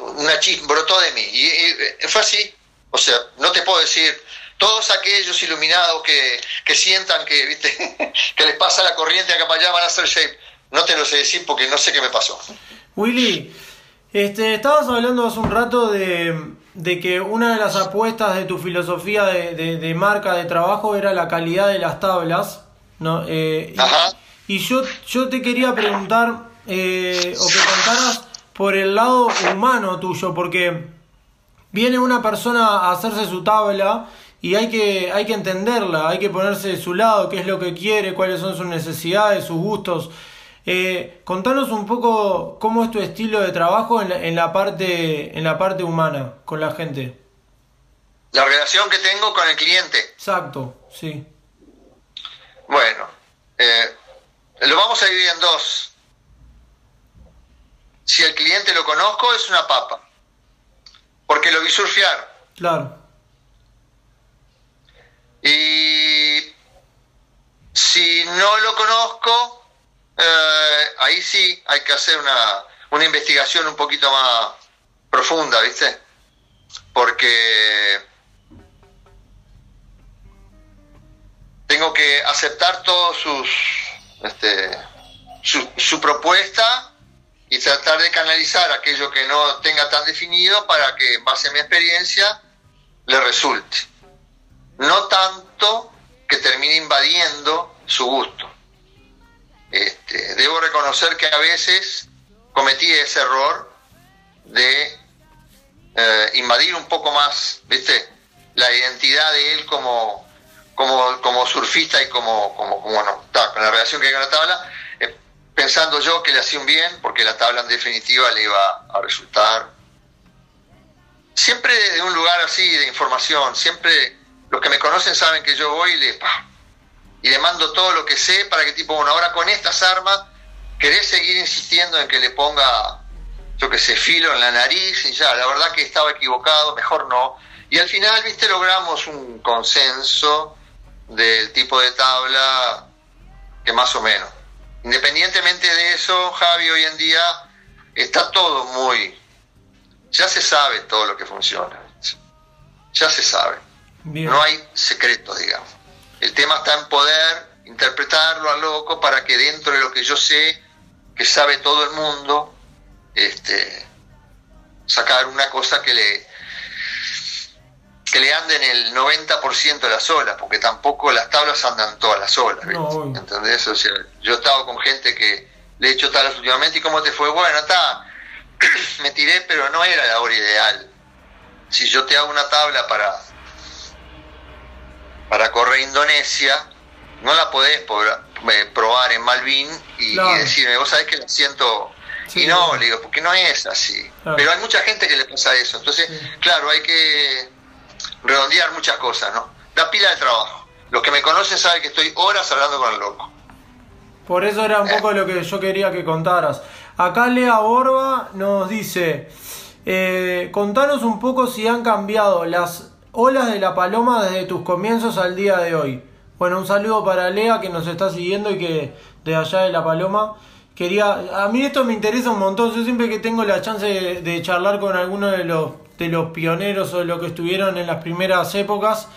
S2: una chispa brotó de mí. y fue así. O sea, no te puedo decir, todos aquellos iluminados que, sientan que, ¿viste? <laughs> que les pasa la corriente acá para allá van a hacer shape. No te lo sé decir porque no sé qué me pasó.
S1: Willy, este, estabas hablando hace un rato de, que una de las apuestas de tu filosofía de, marca de trabajo era la calidad de las tablas. ¿no? Eh, Ajá. Y, yo, yo te quería preguntar eh, o que contaras por el lado humano tuyo, porque viene una persona a hacerse su tabla y hay que, hay que entenderla, hay que ponerse de su lado, qué es lo que quiere, cuáles son sus necesidades, sus gustos. Eh, contanos un poco cómo es tu estilo de trabajo en la, en la, parte, en la parte humana con la gente.
S2: La relación que tengo con el cliente.
S1: Exacto, sí.
S2: Bueno, eh, lo vamos a dividir en dos. Si el cliente lo conozco, es una papa. Porque lo vi surfear.
S1: Claro.
S2: Y si no lo conozco, eh, ahí sí hay que hacer una, una investigación un poquito más profunda, ¿viste? Porque tengo que aceptar todos sus este, su, su, propuesta y tratar de canalizar aquello que no tenga tan definido para que en base a mi experiencia le resulte no tanto que termine invadiendo su gusto. Este, debo reconocer que a veces cometí ese error de eh, invadir un poco más, ¿viste? La identidad de él como, como, como surfista y como, como, como bueno, con la relación que hay con la tabla, pensando yo que le hacía un bien, porque la tabla en definitiva le iba a resultar. Siempre de un lugar así de información, siempre los que me conocen saben que yo voy y le, y le mando todo lo que sé para que tipo, bueno, ahora con estas armas, querés seguir insistiendo en que le ponga, yo que sé, filo en la nariz y ya, la verdad que estaba equivocado, mejor no. Y al final, viste, logramos un consenso del tipo de tabla que más o menos. Independientemente de eso, Javi, hoy en día está todo muy... Ya se sabe todo lo que funciona. Ya se sabe. No hay secreto, digamos. El tema está en poder interpretarlo a loco para que dentro de lo que yo sé, que sabe todo el mundo, este, sacar una cosa que le que le ande en el 90% de las olas, porque tampoco las tablas andan todas las olas, ¿entendés? O sea, yo he estado con gente que le he hecho tablas últimamente y cómo te fue, bueno, está, <clears throat> me tiré, pero no era la hora ideal. Si yo te hago una tabla para para correr Indonesia, no la podés eh, probar en Malvin y, decirme, vos sabés que la siento... y no, le digo, porque no es así. Pero hay mucha gente que le pasa eso. Entonces, claro, hay que redondear muchas cosas, ¿no? Da pila de trabajo. Los que me conocen saben que estoy horas hablando con el loco.
S1: Por eso era un poco lo que yo quería que contaras. Acá Lea Borba nos dice, eh, contanos un poco si han cambiado las olas de la paloma desde tus comienzos al día de hoy. Bueno, un saludo para Lea que nos está siguiendo y que de allá de la paloma. Quería, a mí esto me interesa un montón. Yo siempre que tengo la chance de, charlar con alguno de los, de los pioneros o de los que estuvieron en las primeras épocas,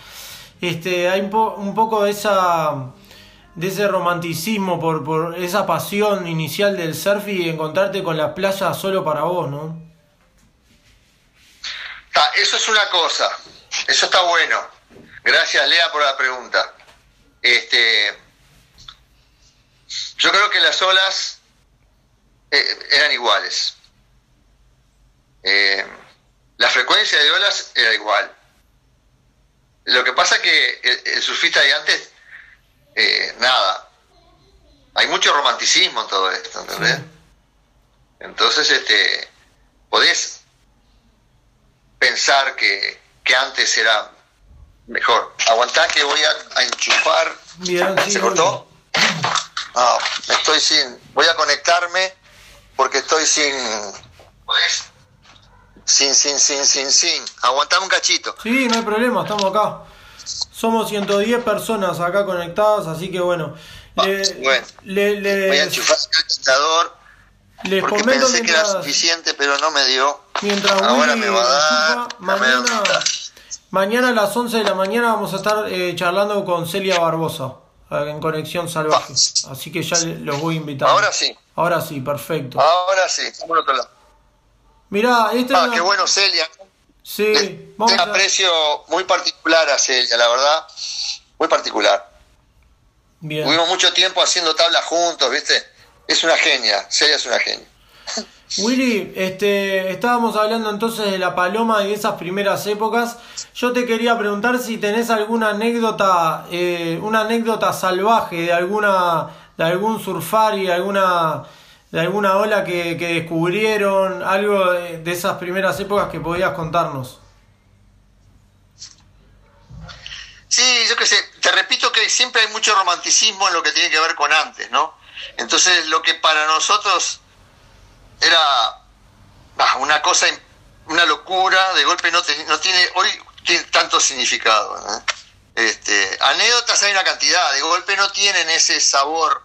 S1: este, hay un, poco de esa de ese romanticismo, por, por esa pasión inicial del surf y encontrarte con la playa solo para vos, ¿no?
S2: eso es una cosa, eso está bueno. Gracias, Lea, por la pregunta. Este, yo creo que las olas eh, eran iguales. Eh, la frecuencia de olas era igual. Lo que pasa es que el surfista de antes eh, nada, hay mucho romanticismo en todo esto, ¿entendés? Entonces, este, podés pensar que, antes era mejor. Aguantá que voy a, enchufar. ¿Se cortó? No, estoy sin. Voy a conectarme porque estoy sin. Sin, sin, sin, sin, sin. Aguantame un cachito.
S1: Sí, no hay problema, estamos acá. Somos 110 personas acá conectadas, así que bueno.
S2: Ah, bueno, voy a enchufar el calentador. Les porque pensé que era suficiente, pero no me dio. Mientras Ahora me va a dar.
S1: mañana, mañana a las 11 de la mañana vamos a estar eh, charlando con Celia Barbosa en Conexión Salvaje. Así que ya los voy a invitar.
S2: Ahora sí.
S1: Ahora sí, perfecto.
S2: Ahora sí, estamos al otro lado.
S1: Mirá, este
S2: ah, qué bueno, Celia.
S1: Sí,
S2: vamos un aprecio muy particular a Celia, la verdad, muy particular. Bien. Tuvimos mucho tiempo haciendo tablas juntos, ¿viste? Es una genia, Celia es una genia.
S1: Willy, este, estábamos hablando entonces de la paloma y de esas primeras épocas. Yo te quería preguntar si tenés alguna anécdota, eh, una anécdota salvaje de alguna, de algún surfari, alguna de alguna ola que, descubrieron, algo de, esas primeras épocas que podías contarnos.
S2: Sí, yo qué sé, te repito que siempre hay mucho romanticismo en lo que tiene que ver con antes, ¿no? Entonces lo que para nosotros era una cosa, una locura, de golpe no, no tiene, hoy tiene tanto significado. Este, anécdotas hay una cantidad, de golpe no tienen ese sabor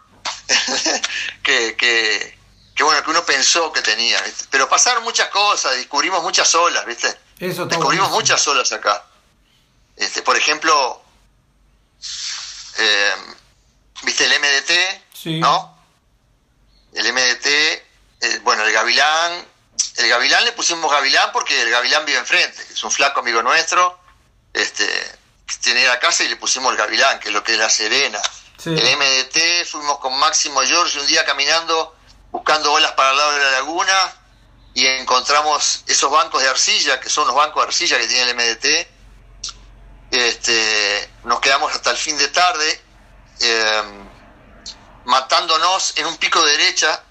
S2: <laughs> que, que bueno, que uno pensó que tenía, pero pasaron muchas cosas, descubrimos muchas olas, ¿viste? Eso descubrimos muchas olas acá. Este, por ejemplo, eh, ¿viste el MDT? Sí. ¿No? El MDT, eh, bueno, el Gavilán, el Gavilán le pusimos Gavilán porque el Gavilán vive enfrente, es un flaco amigo nuestro, este, que tiene la casa y le pusimos el Gavilán, que es lo que es la Serena. El MDT, fuimos con Máximo George un día caminando buscando olas para el lado de la laguna y encontramos esos bancos de arcilla, que son los bancos de arcilla que tiene el MDT. Este, nos quedamos hasta el fin de tarde em, matándonos en un pico de derecha.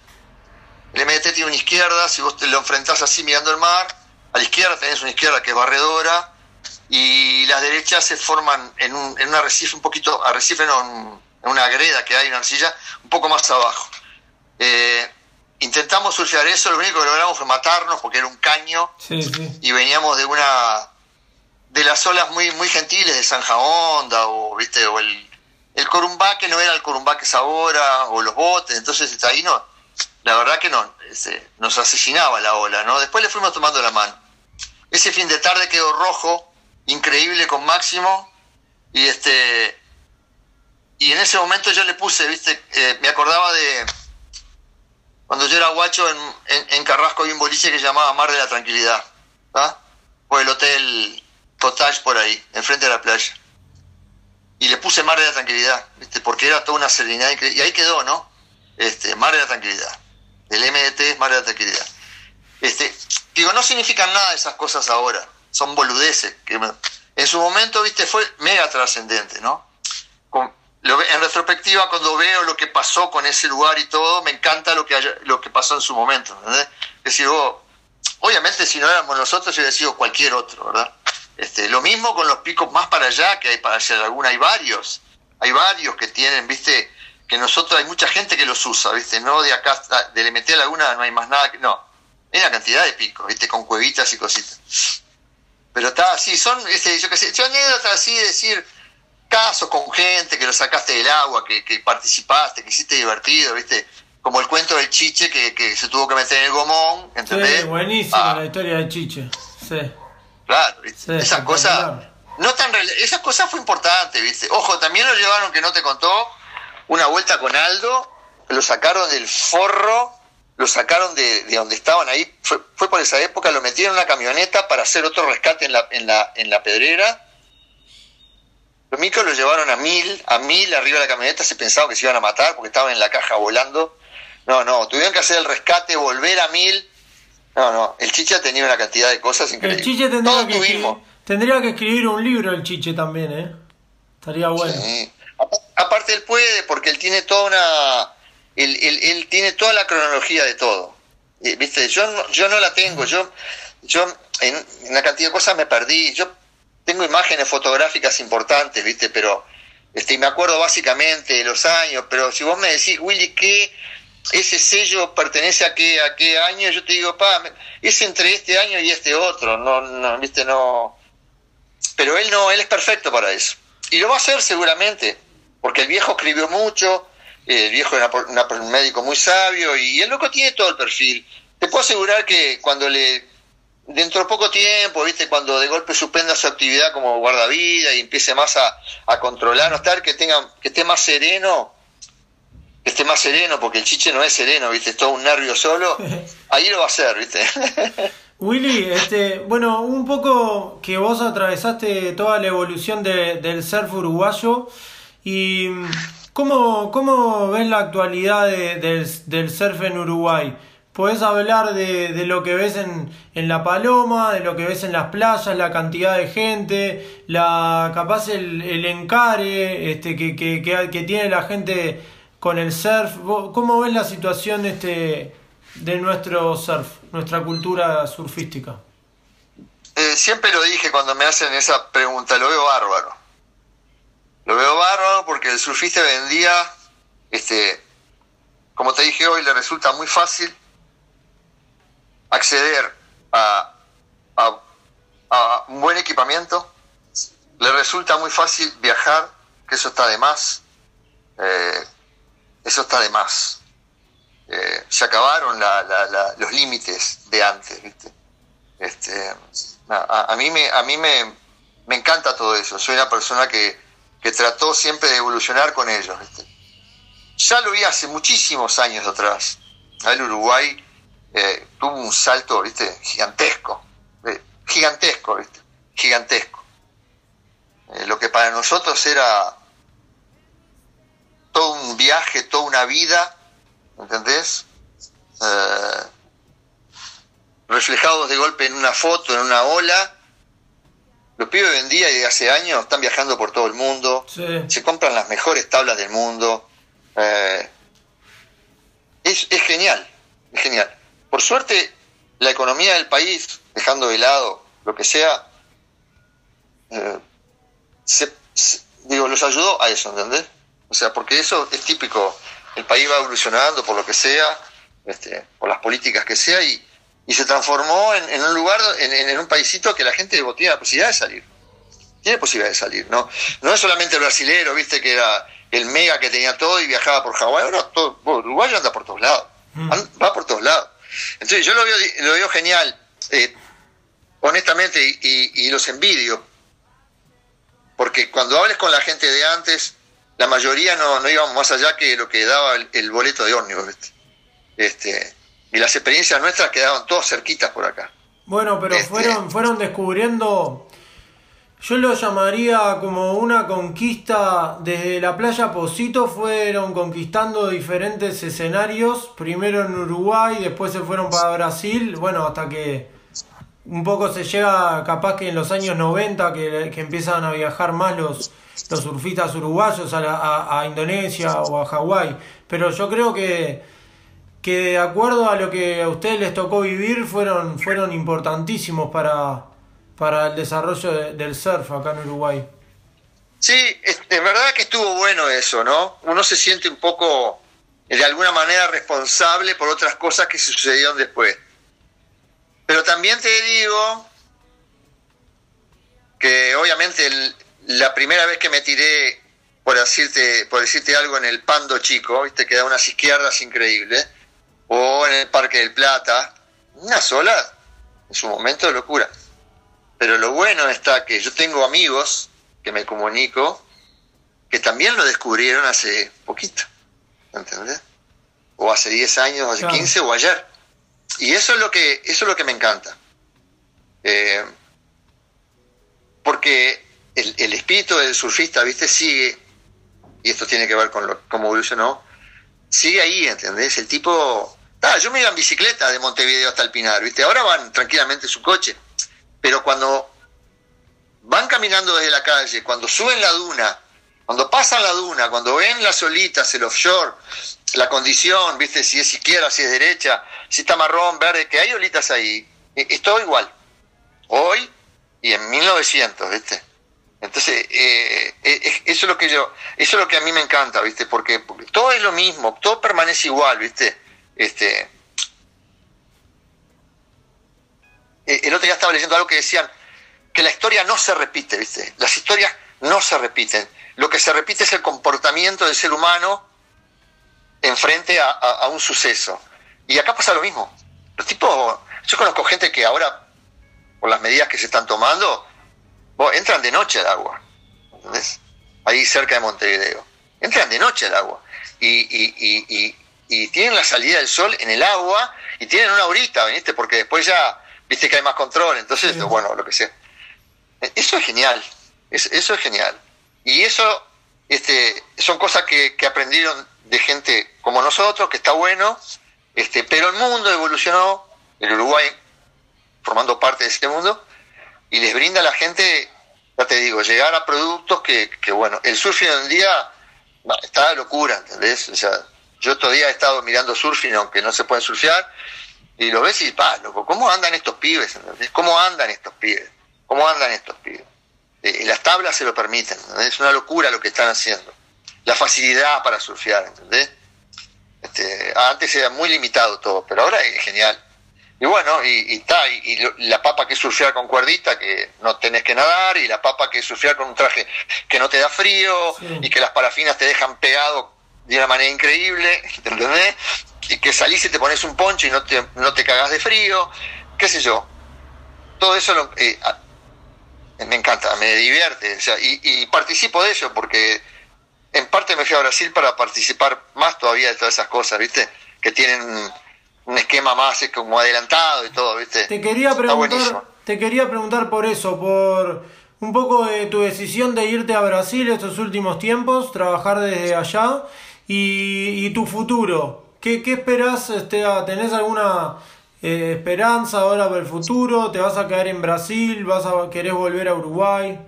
S2: El MDT tiene una izquierda, si vos te lo enfrentás así mirando el mar, a la izquierda tenés una izquierda que es barredora y las derechas se forman en un, en un arrecife un poquito, arrecife no, en una greda que hay, una arcilla, un poco más abajo. Eh, intentamos surfear eso, lo único que logramos fue matarnos porque era un caño y veníamos de una de las olas muy muy gentiles de Sanja Honda o viste o el el corumbá que no era el corumbá que es ahora o los botes, entonces ahí no la verdad que no este, nos asesinaba la ola, ¿no? Después le fuimos tomando la mano. Ese fin de tarde quedó rojo, increíble con Máximo y este y en ese momento yo le puse, viste, eh, me acordaba de cuando yo era guacho en, en, Carrasco había un boliche que llamaba Mar de la Tranquilidad, ¿ah? o el hotel Cottage por ahí, enfrente de la playa. Y le puse Mar de la Tranquilidad, ¿viste? porque era toda una serenidad y ahí quedó, ¿no? Este, Mar de la Tranquilidad. El MDT es Mar de la Tranquilidad. Este, digo, no significan nada esas cosas ahora, son boludeces que, en su momento, viste, fue mega trascendente, ¿no? En retrospectiva, cuando veo lo que pasó con ese lugar y todo, me encanta lo que, lo que pasó en su momento, ¿entendés? Es obviamente si no éramos nosotros, hubiera sido cualquier otro, ¿verdad? Este, lo mismo con los picos más para allá, que hay para hacer alguna, hay varios, hay varios que tienen, viste, que nosotros hay mucha gente que los usa, viste, no de acá, de MT a Laguna no hay más nada, que, no, hay una cantidad de picos, viste, con cuevitas y cositas. Pero está así, son, este, yo qué sé, anécdotas así de decir casos con gente que lo sacaste del agua, que, participaste, que hiciste divertido, viste, como el cuento del chiche que, se tuvo que meter en el gomón, ¿entendés?
S1: Sí, buenísima ah. la historia del chiche, sí.
S2: Claro, ¿viste? esas cosas, no tan, esas cosas fue importante, viste. Ojo, también lo llevaron, que no te contó, una vuelta con Aldo, lo sacaron del forro, lo sacaron de, donde estaban ahí, fue, por esa época, lo metieron en una camioneta para hacer otro rescate en la, en la, en la pedrera. Los micros lo llevaron a mil, a mil arriba de la camioneta, se pensaba que se iban a matar porque estaban en la caja volando. No, no, tuvieron que hacer el rescate, volver a mil. No, no, el Chiche tenía una cantidad de cosas increíbles.
S1: El Chiche tendría, que, escribir, tendría que escribir un libro, el Chiche también, ¿eh? Estaría bueno. Sí.
S2: Aparte él puede, porque él tiene toda una... Él, él, tiene toda la cronología de todo. Eh, ¿Viste? Yo no, yo no la tengo. Yo, yo en una cantidad de cosas me perdí. Yo tengo imágenes fotográficas importantes, ¿viste? Pero este, me acuerdo básicamente de los años. Pero si vos me decís, Willy, ¿qué ese sello pertenece a qué, a qué año? Yo te digo, pa, es entre este año y este otro. No, no, ¿viste? No... Pero él no, él es perfecto para eso. Y lo va a hacer seguramente porque el viejo escribió mucho, el viejo era un médico muy sabio y el loco tiene todo el perfil. Te puedo asegurar que cuando le, dentro de poco tiempo, viste, cuando de golpe suspenda su actividad como guardavida y empiece más a, a controlar, no estar, que tenga, que esté más sereno, que esté más sereno, porque el chiche no es sereno, viste, es todo un nervio solo, <laughs> ahí lo va a hacer, viste. <laughs>
S1: Willy, este, bueno, un poco que vos atravesaste toda la evolución del surf uruguayo. ¿Y cómo, cómo ves la actualidad del, surf en Uruguay? Puedes hablar de, lo que ves en, en, La Paloma, de lo que ves en las playas, la cantidad de gente, la capaz el, el encare este, que, que, que, tiene la gente con el surf. ¿Cómo ves la situación este, de nuestro surf, nuestra cultura surfística?
S2: Eh, siempre lo dije cuando me hacen esa pregunta, lo veo bárbaro. Lo veo bárbaro porque el surfista hoy en día, este, como te dije hoy, le resulta muy fácil acceder a, un buen equipamiento, le resulta muy fácil viajar, que eso está de más, eh, eso está de más. Eh, se acabaron los límites de antes, ¿viste? Este, a, mí, me, a mí me, me encanta todo eso. Soy una persona que, que trató siempre de evolucionar con ellos. Ya lo vi hace muchísimos años atrás. El Uruguay eh, tuvo un salto ¿viste? gigantesco, eh, gigantesco, ¿viste? gigantesco. Eh, lo que para nosotros era todo un viaje, toda una vida, ¿entendés? reflejados de golpe en una foto, en una ola, los pibes hoy en día y de hace años están viajando por todo el mundo, se compran las mejores tablas del mundo. Eh, es, genial, es genial. Por suerte, la economía del país, dejando de lado lo que sea, eh, digo, los ayudó a eso, ¿entendés? O sea, porque eso es típico. El país va evolucionando por lo que sea, este, por las políticas que sea, y, y se transformó en, un lugar, en, un paísito que la gente tiene la posibilidad de salir. Tiene posibilidad de salir, ¿no? No es solamente el brasilero, viste, que era el mega que tenía todo y viajaba por Hawái. Ahora todo, Uruguay anda por todos lados. Mm. Va por todos lados. Entonces yo lo veo, lo veo genial, eh, honestamente, y, los envidio. Porque cuando hables con la gente de antes, la mayoría no, no íbamos más allá que lo que daba el, boleto de ómnibus. Este, y las experiencias nuestras quedaban todas cerquitas por acá.
S1: Bueno, pero este, fueron, fueron descubriendo, yo lo llamaría como una conquista, desde la playa. Posito fueron conquistando diferentes escenarios, primero en Uruguay, después se fueron para Brasil, bueno, hasta que un poco se llega capaz que en los años 90 que, que empiezan a viajar más los, los surfistas uruguayos a, a, Indonesia o a Hawái, pero yo creo que, que de acuerdo a lo que a ustedes les tocó vivir fueron, fueron importantísimos para, para el desarrollo del surf acá en Uruguay.
S2: Sí, es, verdad que estuvo bueno eso, ¿no? Uno se siente un poco, de alguna manera, responsable por otras cosas que sucedieron después. Pero también te digo que obviamente la primera vez que me tiré, por decirte, por decirte algo, en el Pando Chico, viste que da unas izquierdas increíbles, o en el Parque del Plata, una sola, en su momento de locura. Pero lo bueno está que yo tengo amigos que me comunico que también lo descubrieron hace poquito, ¿entendés? O hace 10 años, hace 15 o ayer. Y eso es lo que, eso es lo que me encanta. Eh, porque el, espíritu del surfista, ¿viste? Sigue, y esto tiene que ver con lo, cómo evolucionó, sigue ahí, ¿entendés? El tipo... Ah, yo me iba en bicicleta de Montevideo hasta el Pinar, ¿viste? Ahora van tranquilamente en su coche. Pero cuando van caminando desde la calle, cuando suben la duna, cuando pasan la duna, cuando ven las olitas, el offshore, la condición, viste, si es izquierda, si es derecha, si está marrón, verde, que hay olitas ahí, e, es todo igual. Hoy y en 1900, viste. Entonces, eh, eh, eso es lo que yo, eso es lo que a mí me encanta, viste, porque, todo es lo mismo, todo permanece igual, viste. Este, eh, el otro día estaba leyendo algo que decían que la historia no se repite, viste. Las historias no se repiten. Lo que se repite es el comportamiento del ser humano en frente a, un suceso. Y acá pasa lo mismo. Los tipos, yo conozco gente que ahora, por las medidas que se están tomando, entran de noche al agua. ¿Entendés? Ahí cerca de Montevideo. Entran de noche al agua. Y, tienen la salida del sol en el agua y tienen una horita, ¿viste? Porque después ya, viste que hay más control. Entonces, bueno, lo que sea. Eso es genial. eso es genial. Y eso este, son cosas que, aprendieron de gente como nosotros, que está bueno, este, pero el mundo evolucionó, el Uruguay formando parte de este mundo, y les brinda a la gente, ya te digo, llegar a productos que, que bueno, el surfing hoy en día está de locura, ¿entendés? O sea, yo todavía he estado mirando surfing, aunque no se puede surfear, y lo ves y, pa, loco, ¿cómo andan estos pibes? ¿entendés? ¿Cómo andan estos pibes? ¿Cómo andan estos pibes? Eh, las tablas se lo permiten, es una locura lo que están haciendo. La facilidad para surfear, ¿entendés? Este, antes era muy limitado todo, pero ahora es genial. Y bueno, y, está, y, la papa que es surfear con cuerdita, que no tenés que nadar, y la papa que es surfear con un traje que no te da frío, y que las parafinas te dejan pegado de una manera increíble, ¿entendés? Y que salís y te pones un poncho y no te, no te cagás de frío, qué sé yo. Todo eso lo, eh, me encanta, me divierte, o sea, y, participo de eso porque en parte me fui a Brasil para participar más todavía de todas esas cosas, ¿viste? Que tienen un esquema más eh, como adelantado y todo, ¿viste?
S1: Te quería preguntar, te quería preguntar por eso, por un poco de tu decisión de irte a Brasil estos últimos tiempos, trabajar desde allá y, y tu futuro. ¿Qué, qué esperás? Este, ¿Tenés alguna eh, esperanza ahora para el futuro? ¿Te vas a quedar en Brasil? ¿Vas a querés volver a Uruguay?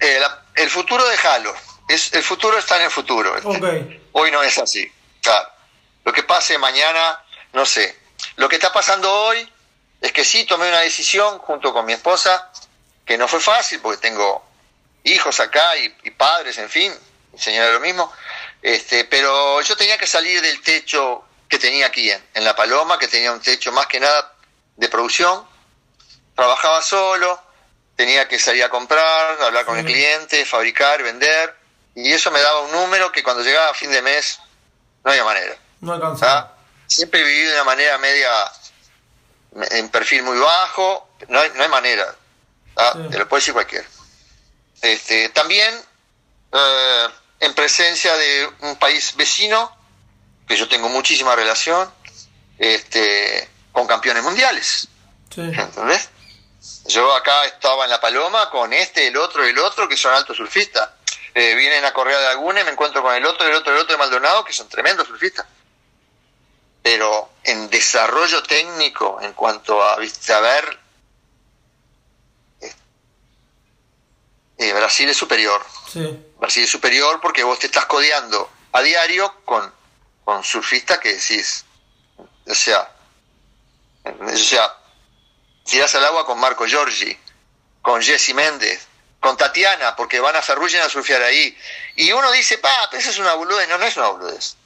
S2: Eh, el futuro déjalo. Es, el futuro está en el futuro. Hoy no es así. Lo que pase mañana, no sé. Lo que está pasando hoy es que sí tomé una decisión junto con mi esposa, que no fue fácil porque tengo hijos acá y, padres, en fin, señora lo mismo. Este, pero yo tenía que salir del techo que tenía aquí en, La Paloma, que tenía un techo más que nada de producción. Trabajaba solo, tenía que salir a comprar, hablar con el cliente, fabricar, vender, y eso me daba un número que cuando llegaba a fin de mes no había manera.
S1: No alcanzaba.
S2: Siempre viví de una manera media, en perfil muy bajo, no hay, no hay manera. Te lo puede decir cualquiera. Este, también eh, en presencia de un país vecino que yo tengo muchísima relación este, con campeones mundiales. ¿Entendés? Yo acá estaba en La Paloma con este, el otro, el otro, que son altos surfistas. Eh, vienen a correr de alguna y me encuentro con el otro, el otro, el otro de Maldonado, que son tremendos surfistas. pero en desarrollo técnico, en cuanto a, a ver, eh, Brasil es superior. Brasil es superior porque vos te estás codeando a diario con, con surfistas que decís, o sea, o sea, tirás al agua con Marco Giorgi, con Jesse Méndez, con Tatiana, porque van a Ferrugem a surfear ahí. Y uno dice, pa, eso es una boludez. No, no es una boludez.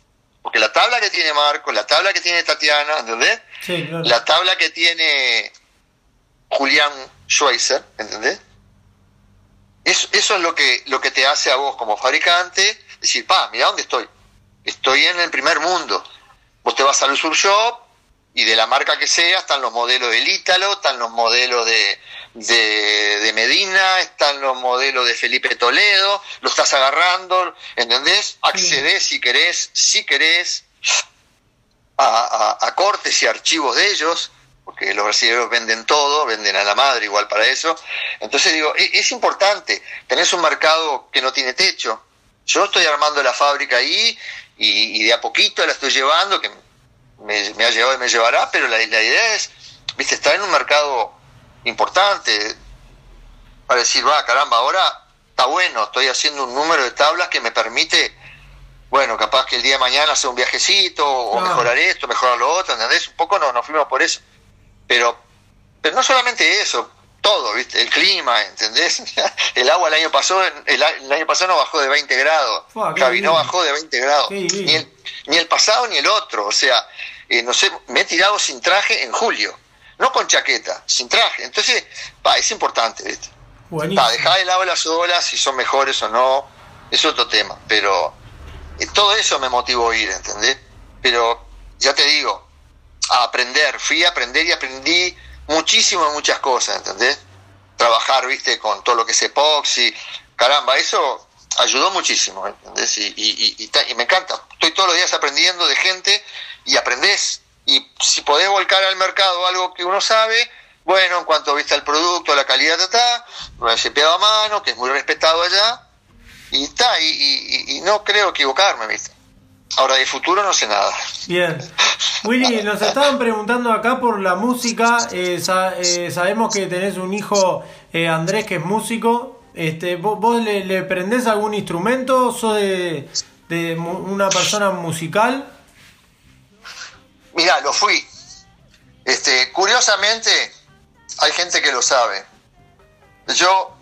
S2: Porque la tabla que tiene Marco, la tabla que tiene Tatiana, ¿entendés? La tabla que tiene Julián Schweizer, ¿entendés? Eso, eso es lo que, lo que te hace a vos como fabricante decir, pa, mira dónde estoy. Estoy en el primer mundo. Vos te vas al Sur Shop y de la marca que sea están los modelos del Ítalo, están los modelos de, de, Medina, están los modelos de Felipe Toledo, lo estás agarrando, ¿entendés? Accedés si querés, si querés, a, cortes y archivos de ellos, porque los brasileños venden todo, venden a la madre igual para eso. Entonces digo, e, es, importante, tenés un mercado que no tiene techo. Yo estoy armando la fábrica ahí y, de a poquito la estoy llevando, que me, ha llevado y me llevará, pero la, la idea es, viste, estar en un mercado importante para decir, va, caramba, ahora está bueno, estoy haciendo un número de tablas que me permite, bueno, capaz que el día de mañana hacer un viajecito o mejorar esto, mejorar lo otro, ¿entendés? Un poco no, nos fuimos por eso. Pero, pero no solamente eso, todo, ¿viste? El clima, ¿entendés? <laughs> El agua el año pasado, el, año pasado no bajó de 20 grados. Javi, no bajó de 20 grados. Ni el, ni el pasado ni el otro. O sea, eh, no sé, me he tirado sin traje en julio no con chaqueta, sin traje. Entonces, pa, es importante, ¿viste? Pa, dejá de lado las olas, si son mejores o no, es otro tema, pero eh, todo eso me motivó a ir, ¿entendés? Pero ya te digo, a aprender, fui a aprender y aprendí muchísimo muchas cosas, ¿entendés? Trabajar, viste, con todo lo que es epoxi, caramba, eso ayudó muchísimo, ¿entendés? Y, y, y, me encanta, estoy todos los días aprendiendo de gente y aprendés y si podés volcar al mercado algo que uno sabe, bueno, en cuanto viste el producto, la calidad, está, pega a mano, que es muy respetado allá, y está, y, no creo equivocarme, ¿viste? Ahora, de futuro no sé nada.
S1: Bien. Willy, <laughs> nos estaban preguntando acá por la música. Eh, eh, sabemos que tenés un hijo, eh, Andrés, que es músico. Este, ¿Vos, le, le, prendés algún instrumento? ¿Sos de, de una persona musical?
S2: Mira, lo fui. Este, curiosamente, hay gente que lo sabe. Yo,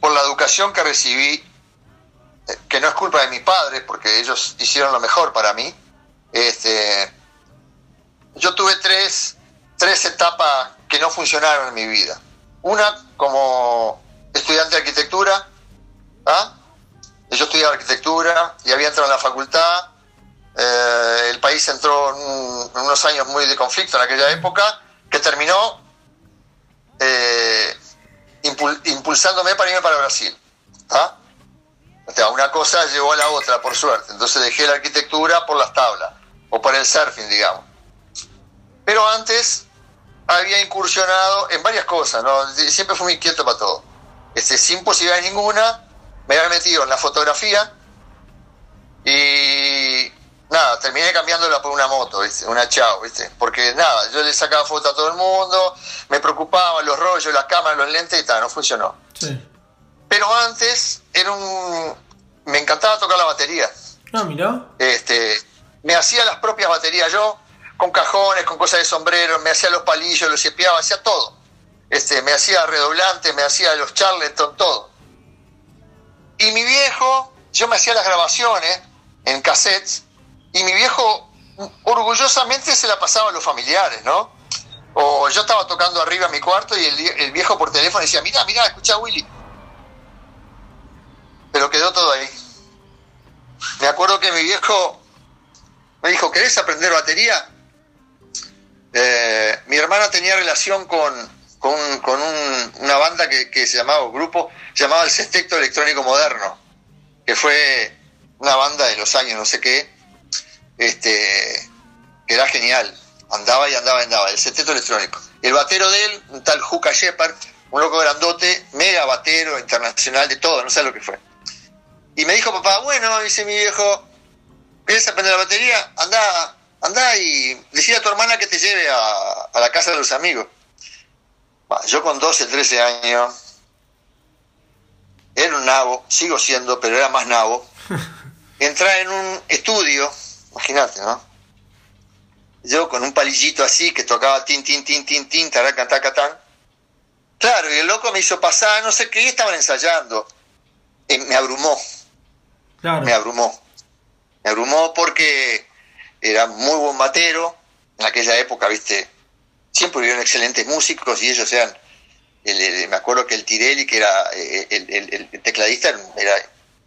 S2: por la educación que recibí, que no es culpa de mis padres, porque ellos hicieron lo mejor para mí, este, yo tuve tres, tres etapas que no funcionaron en mi vida. Una como estudiante de arquitectura, ¿ah? yo estudiaba arquitectura y había entrado en la facultad eh, el país entró en, unos años muy de conflicto en aquella época, que terminó eh, impulsándome para irme para Brasil. ¿ah? Una cosa llevó a la otra, por suerte. Entonces dejé la arquitectura por las tablas, o por el surfing, digamos. Pero antes había incursionado en varias cosas, ¿no? siempre fui muy inquieto para todo. Este, sin posibilidad ninguna, me había metido en la fotografía y nada, terminé cambiándola por una moto. Una chao, ¿viste? Porque nada, yo le sacaba foto a todo el mundo, me preocupaban los rollos, las cámaras, los lentes y tal, no funcionó. Sí. Pero antes era un. Me encantaba tocar la batería.
S1: Ah, mira.
S2: Este, me hacía las propias baterías yo, con cajones, con cosas de sombrero, me hacía los palillos, los cepiaba, hacía todo. Este, me hacía redoblante, me hacía los charleston, todo. Y mi viejo, yo me hacía las grabaciones en cassettes y mi viejo orgullosamente se la pasaba a los familiares, ¿no? O yo estaba tocando arriba en mi cuarto y el, viejo por teléfono decía, mira, mira, escucha a Willy. Pero quedó todo ahí. Me acuerdo que mi viejo me dijo, ¿querés aprender batería? Eh, mi hermana tenía relación con, con, una banda que, que, se llamaba, grupo, se llamaba el Sextecto Electrónico Moderno, que fue una banda de los años no sé qué, este, que era genial. Andaba y andaba y andaba, el seteto electrónico. El batero de él, un tal Juca Shepard, un loco grandote, mega batero, internacional, de todo, no sé lo que fue. Y me dijo papá, bueno, dice mi viejo, ¿querés aprender la batería? Anda, anda y decide a tu hermana que te lleve a, a la casa de los amigos. yo con 12, 13 años, era un nabo, sigo siendo, pero era más nabo. <laughs> Entrar en un estudio, imagínate, ¿no? Yo con un palillito así que tocaba tin, tin, tin, tin, tin, taracan, tacatán. Claro, y el loco me hizo pasar, no sé qué, estaban ensayando. Y me abrumó. Me abrumó. Me abrumó porque era muy buen matero. En aquella época, viste, siempre hubieron excelentes músicos y ellos eran. me acuerdo que el Tirelli, que era eh, el, tecladista, era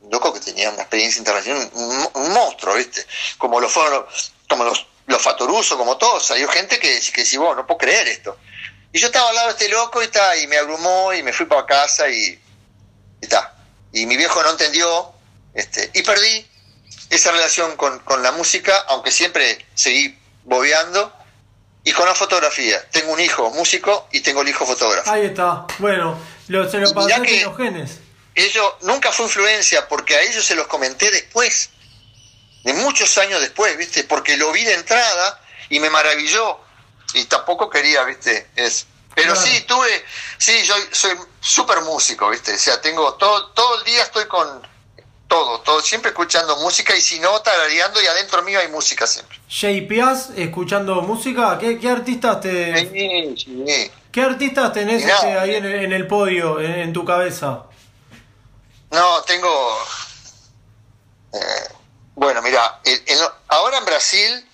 S2: un loco que tenía una experiencia internacional, un, monstruo, viste. Como lo fueron, como los, los Fatoruso, como todos. Salió gente que, que decía, bueno, no puedo creer esto. Y yo estaba al lado de este loco y, está, y me abrumó y me fui para casa y, está. Y mi viejo no entendió este, y perdí esa relación con, la música, aunque siempre seguí bobeando. Y con la fotografía. Tengo un hijo músico y tengo el hijo fotógrafo.
S1: Ahí está. Bueno, lo, se lo pasé en los genes.
S2: Ellos nunca fue influencia porque a ellos se los comenté después, de muchos años después, ¿viste? Porque lo vi de entrada y me maravilló y tampoco quería, ¿viste? Es, pero sí, tuve, sí, yo soy súper músico, ¿viste? O sea, tengo todo, todo el día estoy con todo, todo, siempre escuchando música y si no, tarareando y adentro mío hay música siempre.
S1: ¿JPS escuchando música? ¿Qué, qué artistas te... ¿Qué artistas tenés este, ahí en, el podio, en, tu cabeza?
S2: No, tengo... Eh, bueno, mira, ahora en Brasil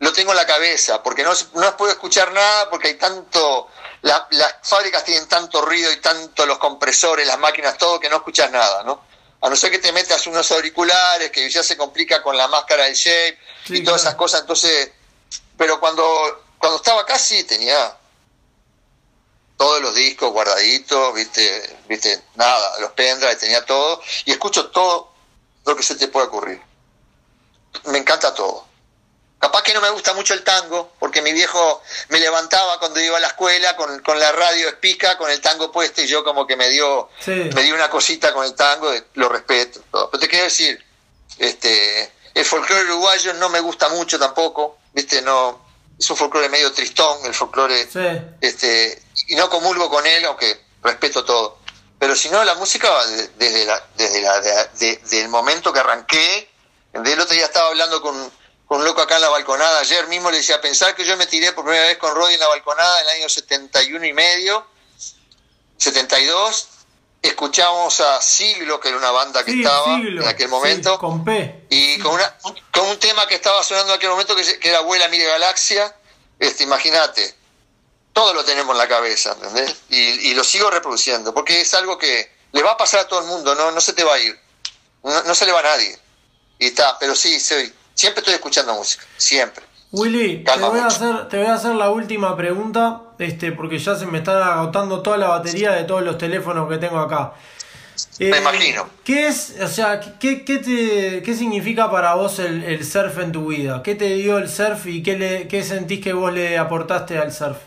S2: lo tengo en la cabeza, porque no, no puedo escuchar nada, porque hay tanto, las fábricas tienen tanto ruido y tanto los compresores, las máquinas, todo, que no escuchas nada, ¿no? A no ser que te metas unos auriculares, que ya se complica con la máscara del shape y todas esas cosas, entonces, pero cuando, cuando estaba acá sí tenía todos los discos guardaditos, viste, viste, nada, los pendrives, tenía todo, y escucho todo lo que se te pueda ocurrir. Me encanta todo. Capaz que no me gusta mucho el tango, porque mi viejo me levantaba cuando iba a la escuela con, la radio espica, con el tango puesto, y yo como que me dio, me dio una cosita con el tango, lo respeto. Pero te quiero decir, este, el folclore uruguayo no me gusta mucho tampoco, viste, no, es un folclore medio tristón, el folclore, este, y no comulgo con él, aunque respeto todo. Pero si no, la música desde, la, desde, la, desde el momento que arranqué, del otro día estaba hablando con con loco acá en la balconada. Ayer mismo le decía, pensar que yo me tiré por primera vez con Roddy en la balconada en el año 71 y medio, 72. Escuchamos a Siglo, que era una banda que estaba en aquel momento.
S1: con P.
S2: Y con, una, con un tema que estaba sonando en aquel momento que, era Abuela Mire Galaxia. Este, Imagínate, todo lo tenemos en la cabeza, ¿entendés? Y, lo sigo reproduciendo, porque es algo que le va a pasar a todo el mundo, no, no se te va a ir. No, no se le va a nadie. Y está, pero sí, soy Siempre estoy escuchando música, siempre.
S1: Willy, te voy, a hacer, te voy a hacer la última pregunta, este, porque ya se me está agotando toda la batería de todos los teléfonos que tengo acá.
S2: me eh, imagino.
S1: ¿Qué es, o sea, qué, qué, te, qué significa para vos el, surf en tu vida? ¿Qué te dio el surf y qué, le, qué sentís que vos le aportaste al surf?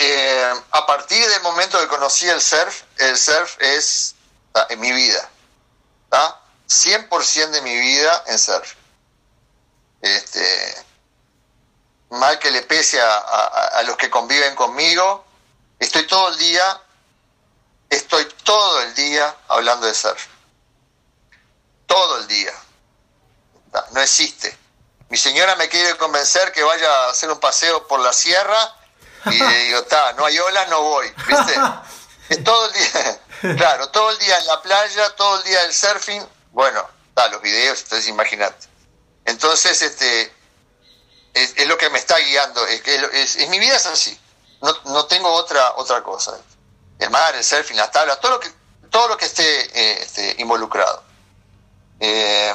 S2: Eh, a partir del momento que conocí el surf, el surf es en mi vida. 100% de mi vida en surf. Este, mal que le pese a, los que conviven conmigo, estoy todo el día, estoy todo el día hablando de surf. Todo el día. No, existe. Mi señora me quiere convencer que vaya a hacer un paseo por la sierra y le digo, está, no hay olas, no voy. ¿Viste? <laughs> Es todo el día. <laughs> Claro, todo el día en la playa, todo el día del surfing, bueno, da los videos, entonces imagínate. Entonces, este, es, lo que me está guiando, es que es, mi vida es así, no, no, tengo otra, otra cosa. El mar, el surfing, las tablas, todo lo que, todo lo que esté eh, este, involucrado. Eh,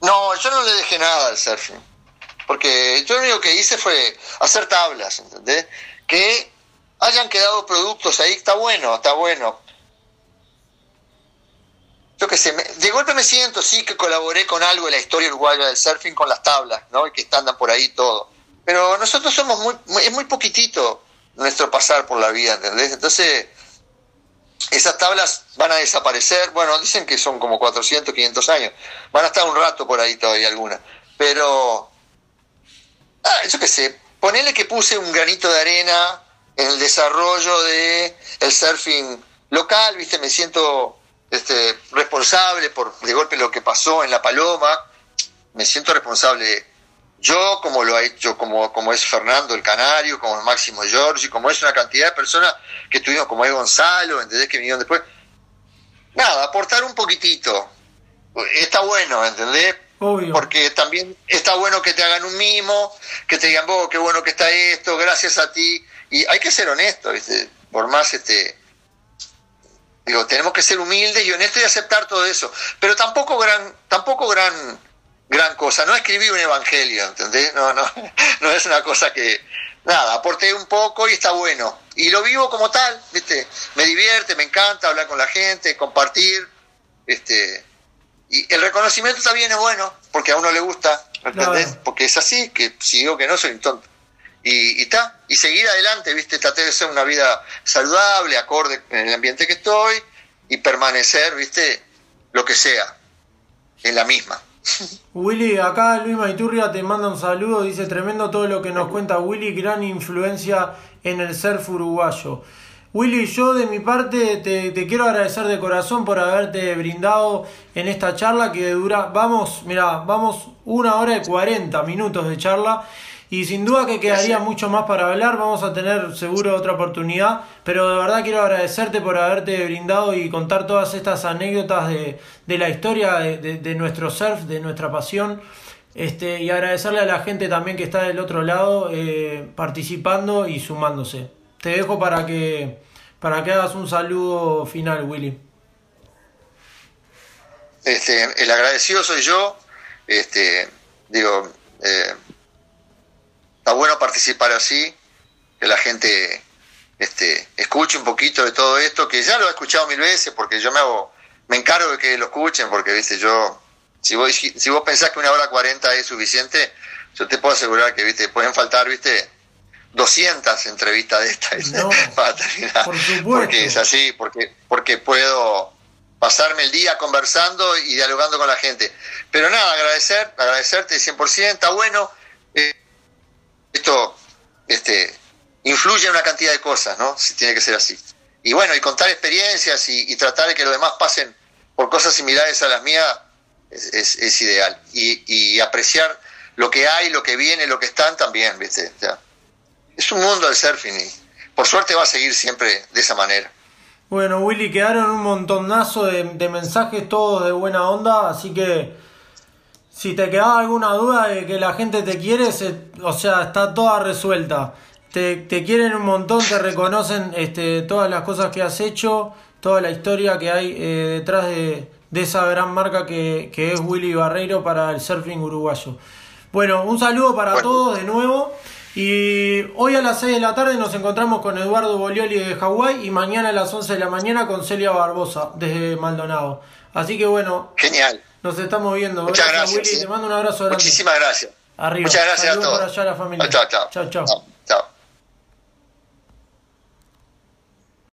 S2: no, yo no le dejé nada al surfing, porque yo lo único que hice fue hacer tablas, ¿entendés? Que hayan quedado productos ahí, está bueno, está bueno, yo qué sé, de golpe me siento, sí, que colaboré con algo en la historia uruguaya del surfing con las tablas, ¿no? Y que andan por ahí todo. Pero nosotros somos muy, es muy poquitito nuestro pasar por la vida, ¿entendés? Entonces, esas tablas van a desaparecer, bueno, dicen que son como 400, 500 años, van a estar un rato por ahí todavía algunas, pero, ah, yo qué sé, ponele que puse un granito de arena en el desarrollo de el surfing local, viste, me siento este, responsable por de golpe lo que pasó en La Paloma, me siento responsable yo, como lo ha hecho, como, como es Fernando el Canario, como es Máximo Giorgi, como es una cantidad de personas que tuvimos, como es Gonzalo, ¿entendés? Que vinieron después. Nada, aportar un poquitito. Está bueno, ¿entendés? Porque también está bueno que te hagan un mimo, que te digan, vos, qué bueno que está esto, gracias a ti. Y hay que ser honesto, ¿viste? Por más este. Digo, tenemos que ser humildes y honestos y aceptar todo eso. Pero tampoco gran, tampoco gran gran cosa. No escribí un evangelio, ¿entendés? No, no, <laughs> no es una cosa que, nada, aporté un poco y está bueno. Y lo vivo como tal, ¿viste? Me divierte, me encanta hablar con la gente, compartir, este, y el reconocimiento también es bueno, porque a uno le gusta, ¿entendés? Porque es así, que si digo que no, soy un tonto. Y está, y, seguir adelante, ¿viste? Traté de ser una vida saludable, acorde en el ambiente que estoy, y permanecer, ¿viste? Lo que sea, en la misma.
S1: Willy, acá Luis Maiturria te manda un saludo, dice tremendo todo lo que nos cuenta Willy, gran influencia en el surf uruguayo. Willy, yo de mi parte te, te, quiero agradecer de corazón por haberte brindado en esta charla que dura, vamos, mira, vamos una hora y cuarenta minutos de charla y sin duda que quedaría mucho más para hablar, vamos a tener seguro otra oportunidad, pero de verdad quiero agradecerte por haberte brindado y contar todas estas anécdotas de, la historia de, nuestro surf, de nuestra pasión. Este, y agradecerle a la gente también que está del otro lado eh, participando y sumándose. Te dejo para que, para que hagas un saludo final, Willy.
S2: Este, el agradecido soy yo. Este, digo, eh, está bueno participar así, que la gente este, escuche un poquito de todo esto, que ya lo he escuchado mil veces, porque yo me hago, me encargo de que lo escuchen, porque viste, yo, si vos, si vos pensás que una hora cuarenta es suficiente, yo te puedo asegurar que viste, pueden faltar, viste, 200 entrevistas de estas <laughs> para terminar. porque es así, porque, porque puedo pasarme el día conversando y dialogando con la gente. Pero nada, agradecer, agradecerte 100%, está bueno. Eh, esto este, influye en una cantidad de cosas, ¿no? Si tiene que ser así. Y bueno, y contar experiencias y, tratar de que los demás pasen por cosas similares a las mías es, ideal. Y, apreciar lo que hay, lo que viene, lo que están también, ¿viste? es un mundo el surfing y por suerte va a seguir siempre de esa manera.
S1: Bueno, Willy, quedaron un montonazo de, de mensajes todos de buena onda, así que si te quedaba alguna duda de que la gente te quiere, o sea, está toda resuelta. Te, te, quieren un montón, te reconocen este, todas las cosas que has hecho, toda la historia que hay eh, detrás de, esa gran marca que, es Willy Barreiro para el surfing uruguayo. Bueno, un saludo para todos de nuevo. Y hoy a las 6 de la tarde nos encontramos con Eduardo Bolioli de Hawái y mañana a las 11 de la mañana con Celia Barbosa desde Maldonado. Así que bueno.
S2: Genial.
S1: Nos estamos viendo.
S2: Muchas gracias.
S1: Willy. Te mando un abrazo grande.
S2: Muchísimas gracias.
S1: Arriba.
S2: Muchas gracias
S1: a todos. Para allá la familia.
S2: Chao, chao.
S1: Chao, chao.